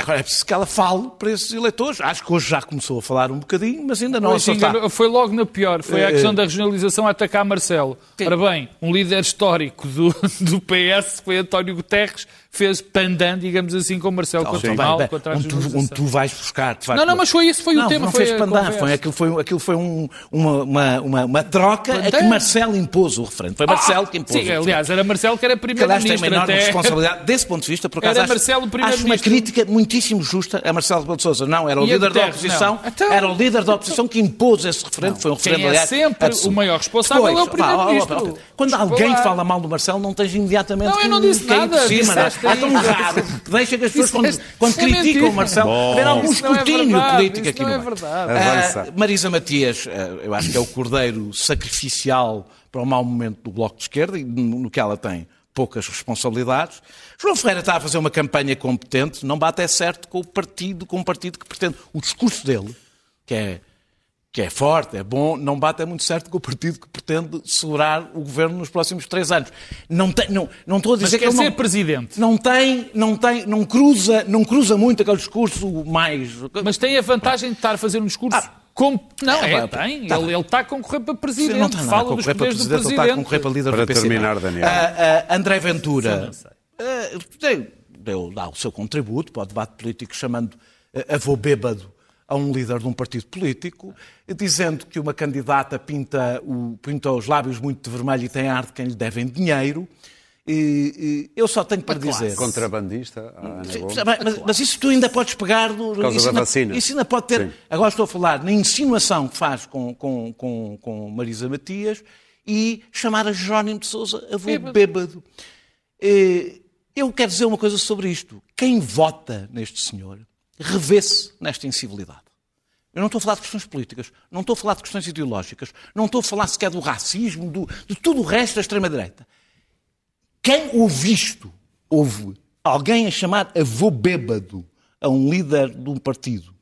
Agora é preciso que ela fale para esses eleitores. Acho que hoje já começou a falar um bocadinho, mas ainda não Pois, está. enganou- foi logo na pior. Foi a Eh, questão da regionalização a atacar Marcelo. Sim. Ora bem, um líder histórico do, do PS foi António Guterres, fez pandan, digamos assim, com Marcelo Tá contra o mal, bem, contra onde, tu, onde tu vais buscar. Não, não, mas foi isso, foi o não, tema, Não foi fez pandan, foi, aquilo foi, aquilo foi um- uma, uma, uma, uma troca a que Pandan? Marcelo impôs o referendo. Foi Marcelo que impôs Sim, o referendo. aliás, era Marcelo que era que aliás tem uma primeiro-ministro. enorme até- responsabilidade. Desse ponto de vista, por acaso, Era acho, Marcelo o acho uma primeiro-ministro. crítica muitíssimo justa a Marcelo Rebelo de Sousa. Não, era o E líder da oposição, não. Então- era o líder da oposição que impôs esse referendo. Foi um Quem referendo, é aliás, sempre absurdo. o maior responsável é o Depois, primeiro-ministro. Quando alguém fala mal do Marcelo, não tens imediatamente Não, eu que não disse cair nada, por cima. não é? É tão raro que deixa que as pessoas, quando, quando é criticam mentira. o Marcelo, haver algum não é escrutínio político aqui não no é verdade. Ah, Marisa Matias, ah, eu acho que é o cordeiro sacrificial para o mau momento do Bloco de Esquerda e no que ela tem poucas responsabilidades. João Ferreira está a fazer uma campanha competente, não bate é certo com o partido, com um partido que pretende. O discurso dele, que é, que é forte, é bom, não bate é muito certo com o partido que pretende segurar o governo nos próximos três anos. Não, tem, não, não estou a dizer Mas que quer ele ser não, presidente. não tem, não tem, não cruza, não cruza muito aquele discurso mais. Mas tem a vantagem de estar a fazer um discurso como... Não, É, é, pá, tem. tá ele, ele está a concorrer para Não presidente. tem nada a Fala dos concorrer para poderes do presidente, ele está a concorrer para líder Para do PCP. terminar, Daniel. Ah, ah, André Ventura ah, deu, deu, dá o seu contributo para o debate político, chamando ah, avô bêbado a um líder de um partido político, dizendo que uma candidata pinta, o, pinta os lábios muito de vermelho e tem ar de quem lhe devem dinheiro. E, e eu só tenho para dizer. Contrabandista, mas, mas isso tu ainda podes pegar no. causa isso da ainda- vacina. Isso ainda pode ter. Sim. Agora estou a falar na insinuação que faz com, com, com, com Marisa Matias e chamar a Jerónimo de Souza avô bêbado. Eh, Eu quero dizer uma coisa sobre isto. Quem vota neste senhor revê-se nesta incivilidade. Eu não estou a falar de questões políticas, não estou a falar de questões ideológicas, não estou a falar sequer do racismo, do- de tudo o resto da extrema-direita. Quem ouve isto, ouve alguém a chamar avô bêbado a um líder de um partido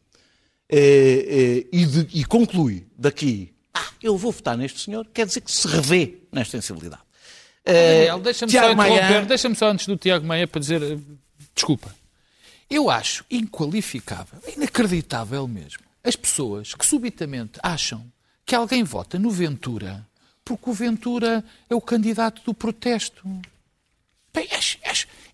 eh, eh, e, de- e conclui daqui, ah, eu vou votar neste senhor, quer dizer que se revê nesta sensibilidade. Eh, Daniel, deixa-me só Maia- deixa-me só antes do Tiago Meia para dizer, eh, desculpa. Eu acho inqualificável, inacreditável mesmo, as pessoas que subitamente acham que alguém vota no Ventura porque o Ventura é o candidato do protesto.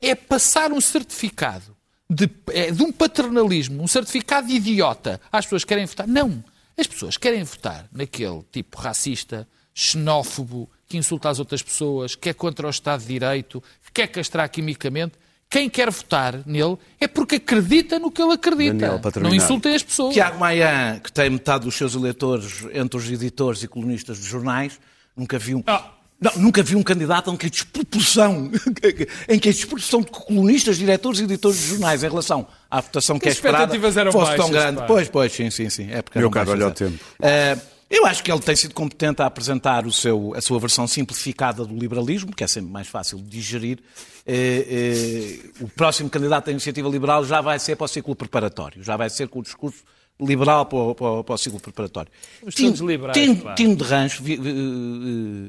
É passar um certificado de, é de um paternalismo, um certificado de idiota às pessoas que querem votar. Não. As pessoas querem votar naquele tipo racista, xenófobo, que insulta as outras pessoas, que é contra o Estado de Direito, que quer castrar quimicamente. Quem quer votar nele é porque acredita no que ele acredita. Daniel, Não insultem as pessoas. Tiago Maia, que tem metade dos seus eleitores entre os editores e colunistas de jornais, nunca viu. Ah. Não, nunca vi um candidato em que a desproporção, em que a desproporção de colunistas, diretores e editores de jornais em relação à votação que é As esperada expectativas eram fosse tão baixas, grande. pá. Pois, pois, sim, sim, sim. É porque Meu caro, olha o tempo. Eh, eu acho que ele tem sido competente a apresentar o seu, a sua versão simplificada do liberalismo, que é sempre mais fácil de digerir. Eh, eh, o próximo candidato da Iniciativa Liberal já vai ser para o ciclo preparatório, já vai ser com o discurso liberal para o, para o- para o ciclo preparatório. Tino- todos liberais, Tino- pá. Tino de Rancho, vi- eh,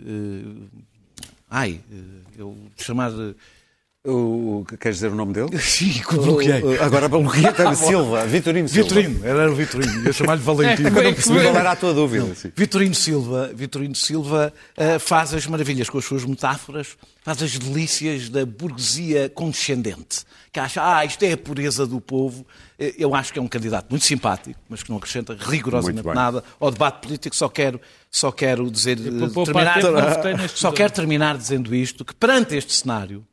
eh, ai, eu chamar... O, queres dizer o nome dele? Sim, bloqueei. O- Agora bloqueei até Silva, Vitorino Silva. Vitorino, era o Vitorino, eu chamar-lhe Valentim. É, Eu não percebi qual era a tua dúvida. sim. Vitorino Silva, Vitorino Silva eh, faz as maravilhas com as suas metáforas, faz as delícias da burguesia condescendente, que acha, ah, isto é a pureza do povo. Eh, Eu acho que é um candidato muito simpático, mas que não acrescenta rigorosamente nada ao debate político. Só quero, só quero dizer, eh, terminar, só quero terminar dizendo isto, que perante este cenário,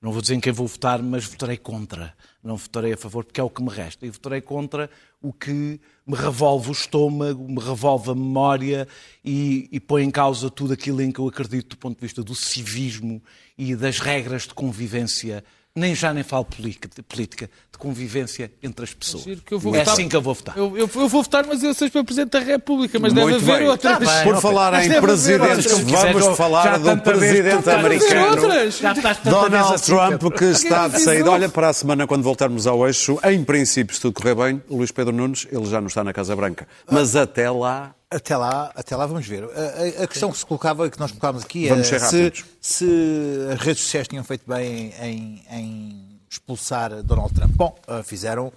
não vou dizer em quem vou votar, mas votarei contra. Não votarei a favor, porque é o que me resta. E votarei contra o que me revolve o estômago, me revolve a memória e, e põe em causa tudo aquilo em que eu acredito do ponto de vista do civismo e das regras de convivência. Nem já nem falo política, de política, de convivência entre as pessoas. Giro que eu vou é votar- assim que eu vou votar. Eu, eu- eu vou votar, mas eu sou para Presidente da República, mas Muito deve haver bem. outras. Tá bem. Por falar em deve haver presidentes, outras, vamos já- falar do presidente americano. outras. Donald assim, Trump, que está de fiz saída. Olha, para a semana, quando voltarmos ao eixo, em princípio, se tudo correr bem, o Luís Pedro Nunes, ele já não está na Casa Branca. Mas até lá, Até lá, até lá vamos ver. A, a- a questão que se colocava, que nós colocámos aqui, Vamos era se, se as redes sociais tinham feito bem em, em expulsar Donald Trump. Bom, fizeram,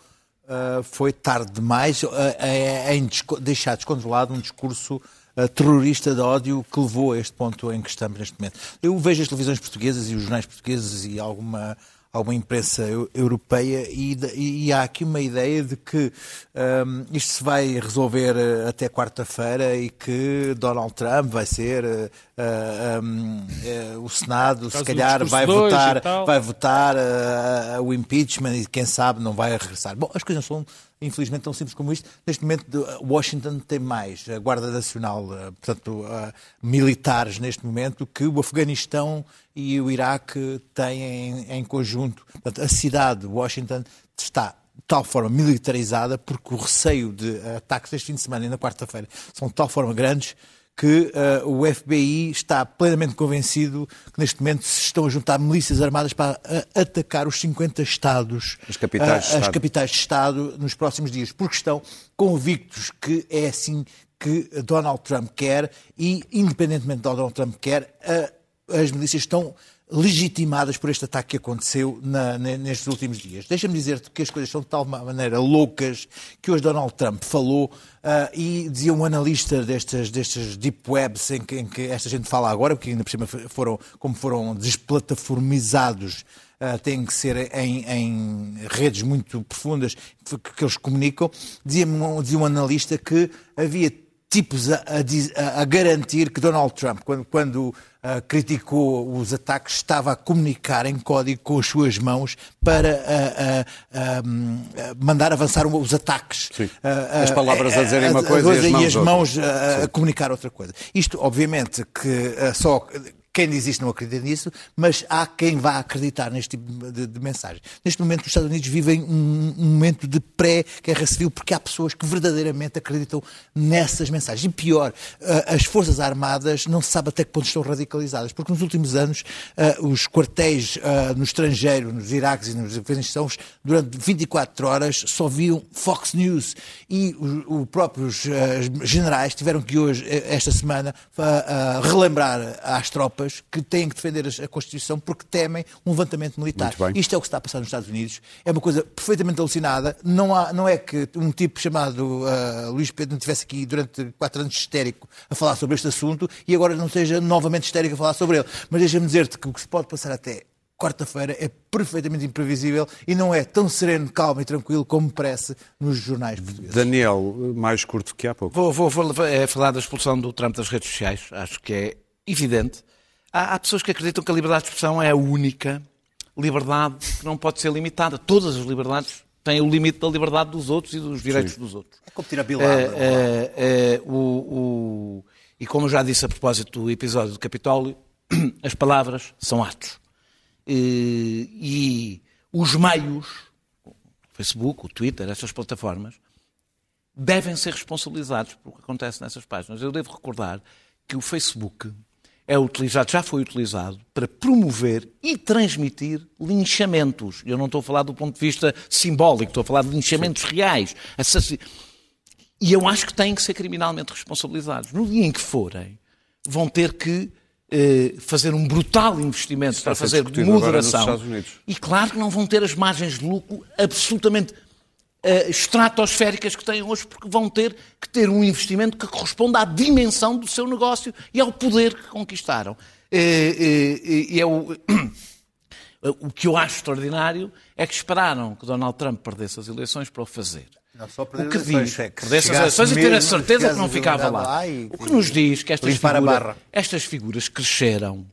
foi tarde demais em deixar descontrolado um discurso terrorista de ódio que levou a este ponto em que estamos neste momento. Eu vejo as televisões portuguesas e os jornais portugueses e alguma alguma imprensa eu- europeia e, e há aqui uma ideia de que hum, isto se vai resolver eh, até quarta-feira e que Donald Trump vai ser eh, eh, hum, eh, o Senado se calhar vai votar vai votar eh, o impeachment e quem sabe não vai regressar. Bom, as coisas não são infelizmente tão simples como isto. Neste momento Washington tem mais a Guarda Nacional, portanto militares neste momento que o Afeganistão e o Iraque têm em, em conjunto. Portanto, a cidade de Washington está de tal forma militarizada porque o receio de ataques este fim de semana e na quarta-feira são de tal forma grandes que eh, o FBI está plenamente convencido que neste momento se estão a juntar milícias armadas para eh, atacar os 50 estados, As capitais de eh, as Estado. capitais de Estado nos próximos dias, porque estão convictos que é assim que Donald Trump quer e, independentemente de Donald Trump quer, as milícias estão legitimadas por este ataque que aconteceu na- ne- nestes últimos dias. Deixa-me dizer-te que as coisas são de tal ma- maneira loucas que hoje Donald Trump falou ah, e dizia um analista destas, destas deep webs em que, em que esta gente fala agora, porque ainda por cima foram, como foram desplataformizados ah, têm que ser em, em redes muito profundas que, que eles comunicam. Dizia, dizia um analista que havia tipos a, a a- garantir que Donald Trump, quando, quando ah, criticou os ataques, estava a comunicar em código com as suas mãos para ah, hum, ah, mandar avançar os ataques. Ah, ah, As palavras a dizerem uma coisa e as mãos as outra. mãos a, comunicar outra coisa. Isto, obviamente, que só quem diz isto não acredita nisso, mas há quem vá acreditar neste tipo de, de mensagem. Neste momento, os Estados Unidos vivem um, um momento de pré-guerra civil, porque há pessoas que verdadeiramente acreditam nessas mensagens. E pior, ah, as Forças Armadas não se sabe até que ponto estão radicalizadas, porque nos últimos anos ah, os quartéis ah, no estrangeiro, nos Iraques e nos Afeganistão, durante 24 horas só viam Fox News e os os próprios generais tiveram que hoje, eh, esta semana, relembrar às tropas que têm que defender a Constituição porque temem um levantamento militar. Isto é o que está a passar nos Estados Unidos. É uma coisa perfeitamente alucinada. Não, há, não é que um tipo chamado ah, Luís Pedro não estivesse aqui durante quatro anos histérico a falar sobre este assunto e agora não seja novamente histérico a falar sobre ele. Mas deixa-me dizer-te que o que se pode passar até quarta-feira é perfeitamente imprevisível e não é tão sereno, calmo e tranquilo como parece nos jornais portugueses. Daniel, mais curto que há pouco. Vou, vou, vou é, falar da expulsão do Trump das redes sociais. Acho que é evidente. Há, há pessoas que acreditam que a liberdade de expressão é a única liberdade que não pode ser limitada. Todas as liberdades têm o limite da liberdade dos outros e dos direitos dos outros. É como tirar É, bilada. é, é, o, o- e como eu já disse a propósito do episódio do Capitólio, as palavras são atos. E, e os meios, o Facebook, o Twitter, estas plataformas, devem ser responsabilizados por o que acontece nessas páginas. Eu devo recordar que o Facebook é utilizado, já foi utilizado para promover e transmitir linchamentos. Eu não estou a falar do ponto de vista simbólico, estou a falar de linchamentos reais. Assassi- E eu acho que têm que ser criminalmente responsabilizados. No dia em que forem, vão ter que eh, fazer um brutal investimento Está para fazer moderação. E claro que não vão ter as margens de lucro absolutamente eh, estratosféricas que têm hoje, porque vão ter que ter um investimento que corresponda à dimensão do seu negócio e ao poder que conquistaram. Eh, eh, E é o, o que eu acho extraordinário é que esperaram que Donald Trump perdesse as eleições para o fazer. Não só O que diz, é que perdesse as eleições e ter a certeza que não ficava lá lá. e- O que nos diz que estas Limpar a figuras, barra. estas figuras cresceram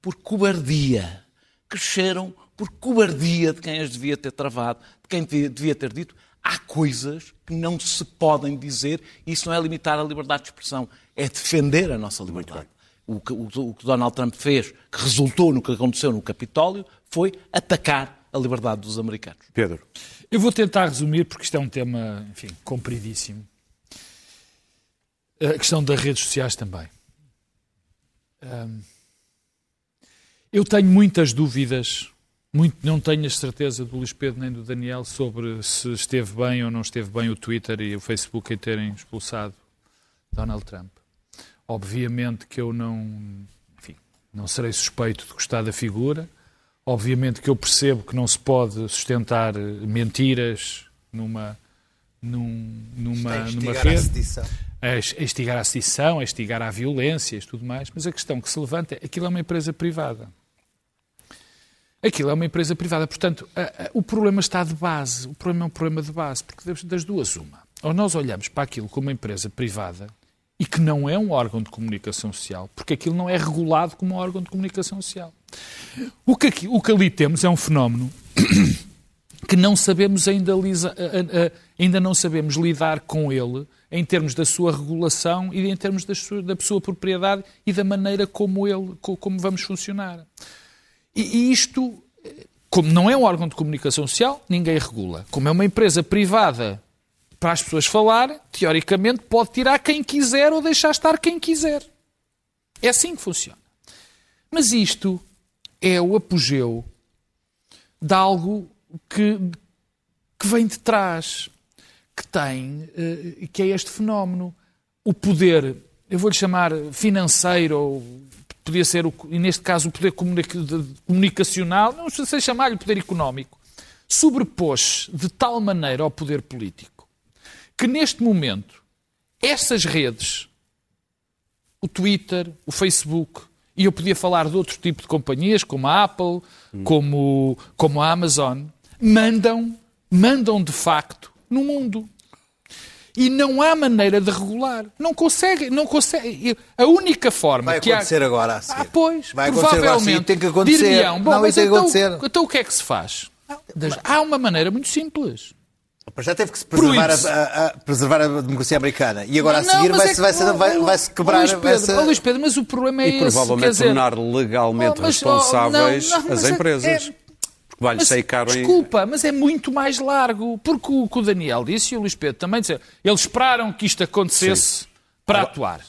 por cobardia. Cresceram por cobardia de quem as devia ter travado, de quem devia ter dito. Há coisas que não se podem dizer e isso não é limitar a liberdade de expressão, é defender a nossa liberdade. O que, o- o que Donald Trump fez, que resultou no que aconteceu no Capitólio, foi atacar a liberdade dos americanos. Pedro. Eu vou tentar resumir, porque isto é um tema, enfim, compridíssimo. A questão das redes sociais também. Eu tenho muitas dúvidas, muito, não tenho a certeza do Luís Pedro nem do Daniel sobre se esteve bem ou não esteve bem o Twitter e o Facebook em terem expulsado Donald Trump. Obviamente que eu não, enfim, não serei suspeito de gostar da figura. Obviamente que eu percebo que não se pode sustentar mentiras numa, num- numa, numa Instigar à rede sedição. a a instigar à sedição, a instigar à violência e tudo mais, mas a questão que se levanta é aquilo é uma empresa privada. Aquilo é uma empresa privada. Portanto, a- a- o problema está de base. O problema é um problema de base, porque das- duas, uma. Ou nós olhamos para aquilo como uma empresa privada e que não é um órgão de comunicação social, porque aquilo não é regulado como um órgão de comunicação social. O que, aqui- o que ali temos é um fenómeno que não sabemos ainda, lisa- ainda não sabemos lidar com ele em termos da sua regulação e em termos da sua, da sua propriedade e da maneira como ele co- como vamos funcionar. E, isto, como não é um órgão de comunicação social, ninguém regula. Como é uma empresa privada para as pessoas falarem, teoricamente pode tirar quem quiser ou deixar estar quem quiser. É assim que funciona. Mas isto é o apogeu de algo que, que vem de trás, que tem, eh, que é este fenómeno. O poder, eu vou-lhe chamar financeiro, ou podia ser, o- neste caso, o poder comunica- de- comunicacional, não sei chamar-lhe poder económico, sobrepôs de tal maneira ao poder político que neste momento essas redes, o Twitter, o Facebook e eu podia falar de outro tipo de companhias, como a Apple, como, como a Amazon, mandam, mandam de facto no mundo. E não há maneira de regular. Não consegue, não consegue. A única forma Vai que há... acontecer agora a seguir. Ah, pois, Vai acontecer agora a seguir, provavelmente. tem que acontecer. Bom, Não, mas isso tem que então, acontecer. então o que é que se faz? Há uma maneira muito simples. Mas já teve que se preservar a, a- a- preservar a democracia americana. E agora a Não, seguir mas vai-se é que- vai, se vai, vai -se quebrar. Luís Pedro, ó, Luís Pedro, mas o problema é E esse. provavelmente quer dizer, tornar legalmente Oh, mas, oh, responsáveis não, não, mas as é- empresas. é- vai-lhe Mas, sair caro em... desculpa, mas é muito mais largo. Porque o que o Daniel disse e o Luís Pedro também disseram, eles esperaram que isto acontecesse para atuar.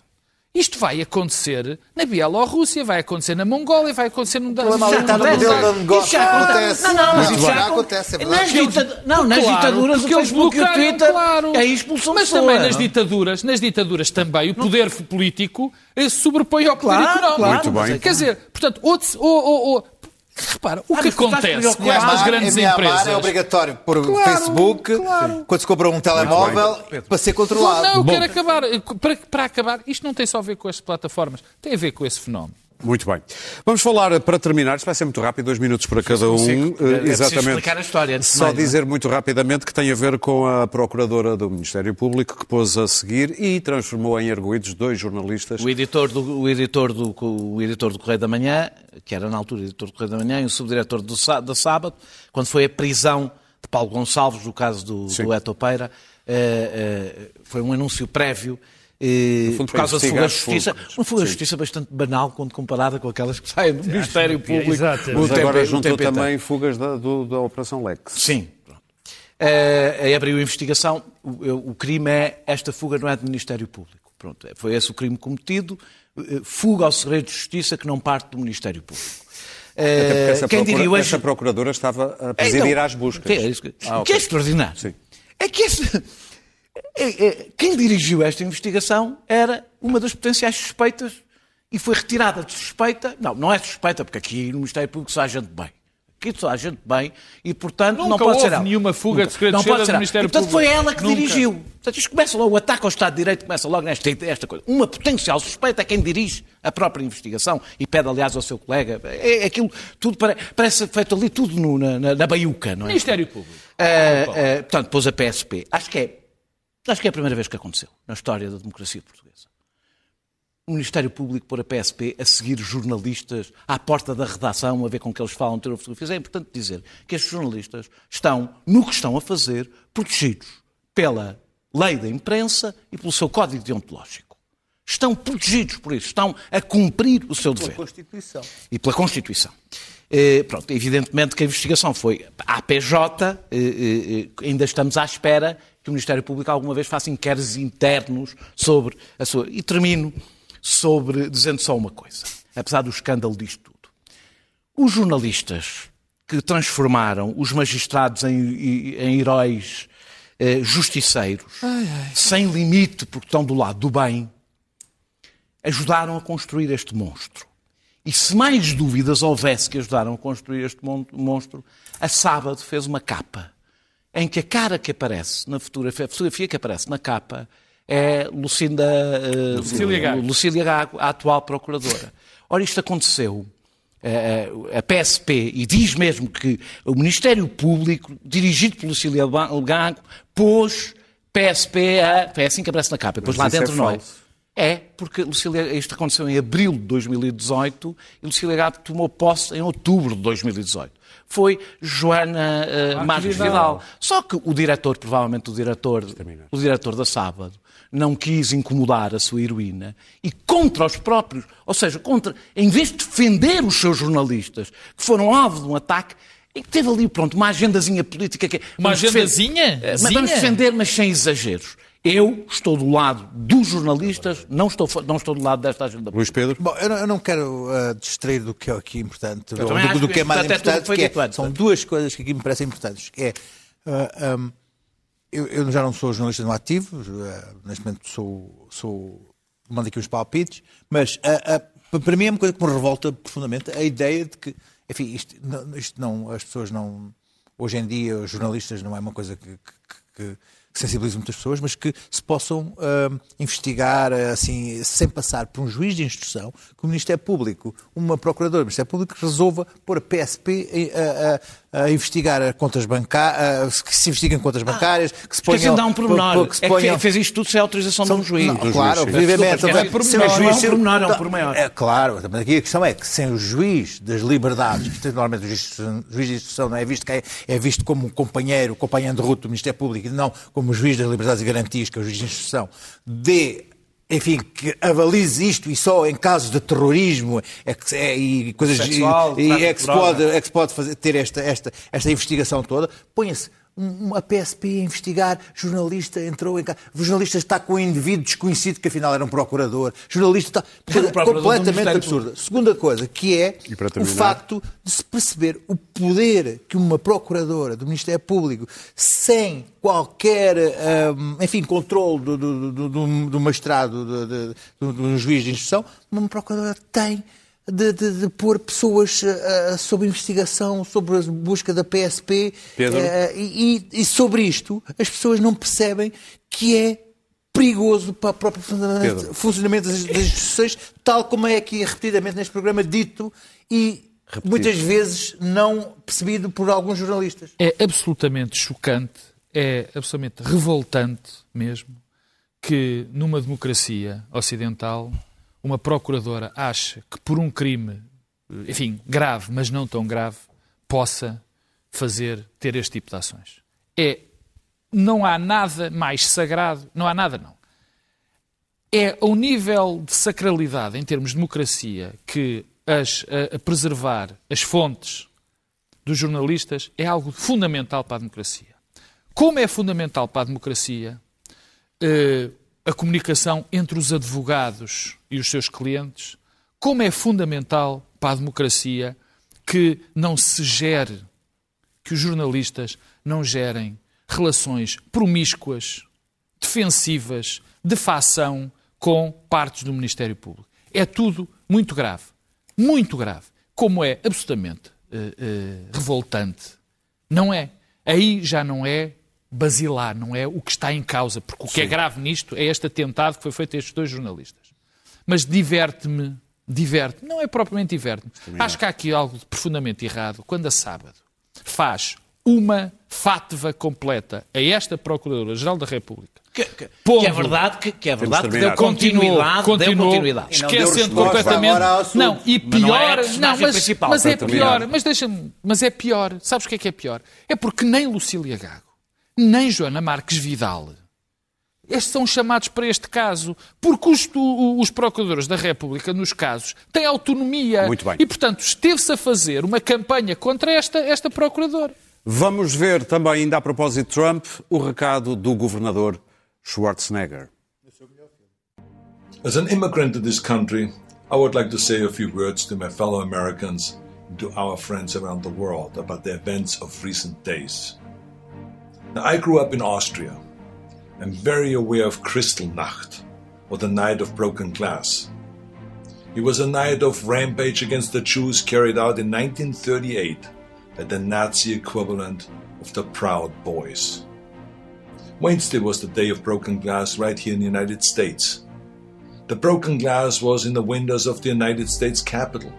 Isto vai acontecer na Bielorrússia, vai acontecer na Mongólia, vai acontecer está no modelo da negócio. Isso já Acontece. Não, não, mas Muito isso bem. já Acontece, é Nas, verdade. dita- não, nas Claro, ditaduras porque o eles bloqueiam, Twitter claro. é a expulsão Mas pessoa, também nas não? ditaduras, nas ditaduras também, o poder político eh, se sobrepõe ao poder Claro, económico. claro. Muito bem. Quer dizer, portanto, oh, oh, oh, repara, o Ah, que acontece com estas grandes em empresas... é obrigatório pôr o Claro, Facebook claro. quando se compra um telemóvel para ser controlado. Não, eu Bom. quero acabar. Para, para acabar, isto não tem só a ver com as plataformas, tem a ver com esse fenómeno. Muito bem. Vamos falar, para terminar, isto vai ser muito rápido, dois minutos para cada um. Eh, É Exatamente. explicar a história Só mais, não é? dizer muito rapidamente que tem a ver com a Procuradora do Ministério Público que pôs a seguir e transformou em arguídos dois jornalistas. O editor, do, o, editor do, o editor do Correio da Manhã, que era na altura editor do Correio da Manhã, e o subdiretor do, da Sábado, quando foi a prisão de Paulo Gonçalves, no caso do, Sim. do Etopeira, eh, eh, foi um anúncio prévio. Eh, fundo, por causa de fuga de justiça. Uma fuga de justiça bastante banal quando comparada com aquelas que saem do Ministério Público. Exato. no Mas tempo- agora juntou também fugas da, do- da Operação Lex. Sim. aí abriu a investigação. O, o crime é esta fuga não é do Ministério Público. Pronto, é- foi esse o crime cometido. Eh, Fuga ao segredo de justiça que não parte do Ministério Público. Até Eh, porque essa, quem procura- diria hoje... essa Procuradora estava a É, presidir não. às buscas. É que... Ah, O que é extraordinário Sim. é que este... é- é- quem dirigiu esta investigação era uma das potenciais suspeitas e foi retirada de suspeita. Não, não é suspeita, porque aqui no Ministério Público só há gente bem. Aqui só há gente bem e, portanto, Nunca não pode ser ela. nenhuma fuga não de ser do. Ministério e, portanto, foi Público. ela que Nunca. dirigiu. Portanto, isto começa logo, o ataque ao Estado de Direito começa logo nesta, esta coisa. Uma potencial suspeita é quem dirige a própria investigação e pede, aliás, ao seu colega. É, é aquilo, tudo pare- parece feito ali tudo no- na, na, na baiuca, não é? Ministério Público. Ah, ah, portanto, pôs a PSP. Acho que, é, acho que é a primeira vez que aconteceu na história da democracia portuguesa. O Ministério Público pôr a PSP a seguir jornalistas à porta da redação, a ver com que eles falam, tiram fotografias. É importante dizer que estes jornalistas estão, no que estão a fazer, protegidos pela lei da imprensa e pelo seu código deontológico. Estão protegidos por isso, estão a cumprir o seu dever Constituição. e pela Constituição. Eh, pronto, evidentemente que a investigação foi à PJ, eh, eh, eh, ainda estamos à espera que o Ministério Público alguma vez faça inquéritos internos sobre a sua. E termino sobre dizendo só uma coisa, apesar do escândalo disto tudo. Os jornalistas que transformaram os magistrados em, em heróis eh, justiceiros, sem limite, porque estão do lado do bem, ajudaram a construir este monstro. E se mais dúvidas houvesse que ajudaram a construir este mon- monstro, a Sábado fez uma capa em que a cara que aparece na fotografia, a fotografia que aparece na capa é Lucinda, eh, Lucília Gago. Lucília Gago, a atual procuradora. Ora, isto aconteceu. eh, A PSP, e diz mesmo que o Ministério Público, dirigido por Lucília Gago, pôs PSP a. É assim que aparece na capa. Depois lá dentro é. falso. É, porque Lucília, isto aconteceu em abril de 2018 e Lucília Gato tomou posse em outubro de 2018. Foi Joana uh, Marques Vidal. Só que o diretor, provavelmente o diretor, o diretor da Sábado, não quis incomodar a sua heroína e contra os próprios, ou seja, contra, em vez de defender os seus jornalistas que foram alvo de um ataque, e que teve ali, pronto, uma agendazinha política que é, Uma agendazinha? Eh, mas Vamos defender, mas sem exageros. Eu estou do lado dos jornalistas, não estou, não estou do lado desta agenda. Luís Pedro? Bom, eu não, eu não quero ah, distrair do que é aqui importante, do, acho do que é mais importante é que importante, foi que é- são duas coisas que aqui me parecem importantes. que É, ah, ahm, eu, eu já não sou jornalista no ativo, ah, neste momento sou, sou mando aqui uns palpites, mas para mim é uma coisa que me revolta profundamente a ideia de que, enfim, isto, não, isto não- as pessoas não, hoje em dia, os jornalistas não é uma coisa que, que- que que sensibilizem muitas pessoas, mas que se possam ah, investigar assim, sem passar por um juiz de instrução, que o Ministério Público, uma procuradora do Ministério Público, resolva pôr a PSP a- a investigar contas bancárias, que se investiguem contas bancárias, que se ponham... dá um pormenor. que se É que ponham- fez isto tudo sem autorização de um juiz. não, claro, obviamente. É pormenor, Sem o não é um pormenor, é um pormenor. É claro, mas aqui a questão é que sem o juiz das liberdades, que normalmente o juiz, de instrução- juiz de instrução não é visto, que é, é visto como um companheiro, companheiro de ruta do Ministério Público, e não como o juiz das liberdades e garantias, que é o juiz de instrução, de enfim, que avalize isto e só em casos de terrorismo é que, é, e coisas Sexual, e, e é que pode, é que se pode fazer, ter esta, esta, esta investigação toda. Ponha-se uma PSP a investigar, jornalista entrou em casa, o jornalista está com um indivíduo desconhecido que afinal era um procurador, jornalista está procurador do completamente absurda. Segunda coisa, que é o facto de se perceber o poder que uma procuradora do Ministério Público, sem qualquer, hum, enfim, controle do, do, do, do, do magistrado, do, do, do, do juiz de instrução, uma procuradora tem de, de, de pôr pessoas ah, sob investigação, sobre a busca da PSP. Pedro? ah, e, e- sobre isto, as pessoas não percebem que é perigoso para o próprio funcionamento, Pedro. funcionamento das, das instituições, tal como é aqui repetidamente neste programa dito e muitas vezes não percebido por alguns jornalistas. É absolutamente chocante, é absolutamente revoltante mesmo, que numa democracia ocidental uma procuradora ache que por um crime, enfim, grave, mas não tão grave, possa fazer, ter este tipo de ações. É, não há nada mais sagrado, não há nada não. É ao nível de sacralidade em termos de democracia que as, a- a preservar as fontes dos jornalistas é algo fundamental para a democracia. Como é fundamental para a democracia eh, a comunicação entre os advogados e os seus clientes, como é fundamental para a democracia que não se gere, que os jornalistas não gerem relações promíscuas, defensivas, de facção com partes do Ministério Público. É tudo muito grave. Muito grave. Como é absolutamente eh, eh, revoltante. Não é. Aí já não é basilar, não é o que está em causa. Porque o que é grave nisto é este atentado que foi feito a estes dois jornalistas. Mas diverte-me, diverte não é propriamente diverte-me. Acho que há aqui algo de profundamente errado quando a sábado faz uma fáteva completa a esta Procuradora-Geral da República. Que, que- Pondo- que é verdade que, que, é verdade que deu continuidade. deu continuou, continuidade. E deu esquecendo resposta completamente. Não, e Mas não é pior, não, mas, principal, mas é pior, mas deixa-me, mas é pior. Sabes o que é que é pior? É porque nem Lucília Gago, nem Joana Marques Vidal, estes são chamados para este caso, porque os, os procuradores da República, nos casos, têm autonomia. Muito bem. E, portanto, esteve-se a fazer uma campanha contra esta, esta procuradora. Vamos ver também, ainda a propósito de Trump, o recado do governador Schwarzenegger. As an immigrant to this country, I would like to say a few words to my fellow Americans and to our friends around the world about the events of recent days. Now, I grew up in Austria. I'm very aware of Kristallnacht, or the Night of Broken Glass. It was a night of rampage against the Jews carried out in 1938 by the Nazi equivalent of the Proud Boys. Wednesday was the day of broken glass right here in the United States. The broken glass was in the windows of the United States Capitol.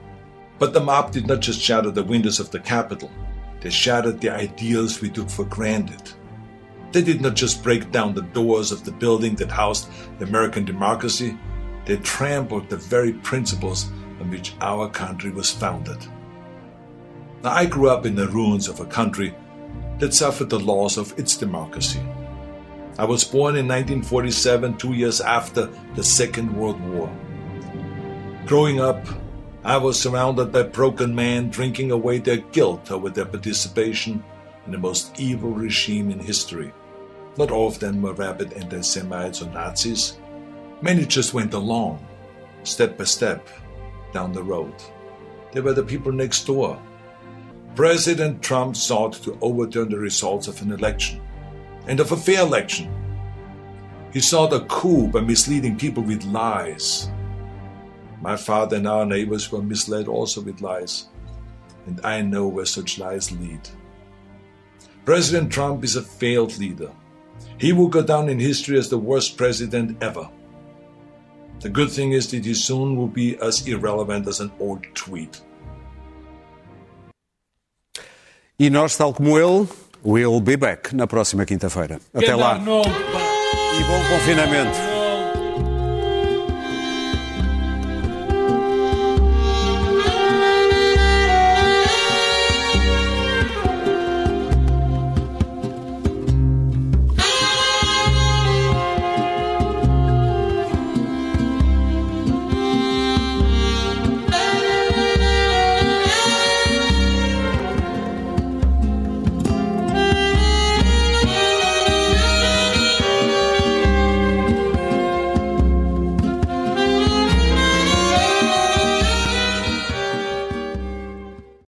But the mob did not just shatter the windows of the Capitol, they shattered the ideals we took for granted. They did not just break down the doors of the building that housed the American democracy, they trampled the very principles on which our country was founded. Now, I grew up in the ruins of a country that suffered the loss of its democracy. I was born in 1947, two years after the Second World War. Growing up, I was surrounded by broken men drinking away their guilt over their participation in the most evil regime in history. Not all of them were rabid anti Semites or Nazis. Many just went along, step by step, down the road. They were the people next door. President Trump sought to overturn the results of an election and of a fair election. He sought a coup by misleading people with lies. My father and our neighbors were misled also with lies, and I know where such lies lead. President Trump is a failed leader. He will go down in history as the worst president ever. The good thing is that he soon will be as irrelevant as an old tweet. E nós, tal como ele, will be back na próxima quinta-feira. Até lá. E bom confinamento.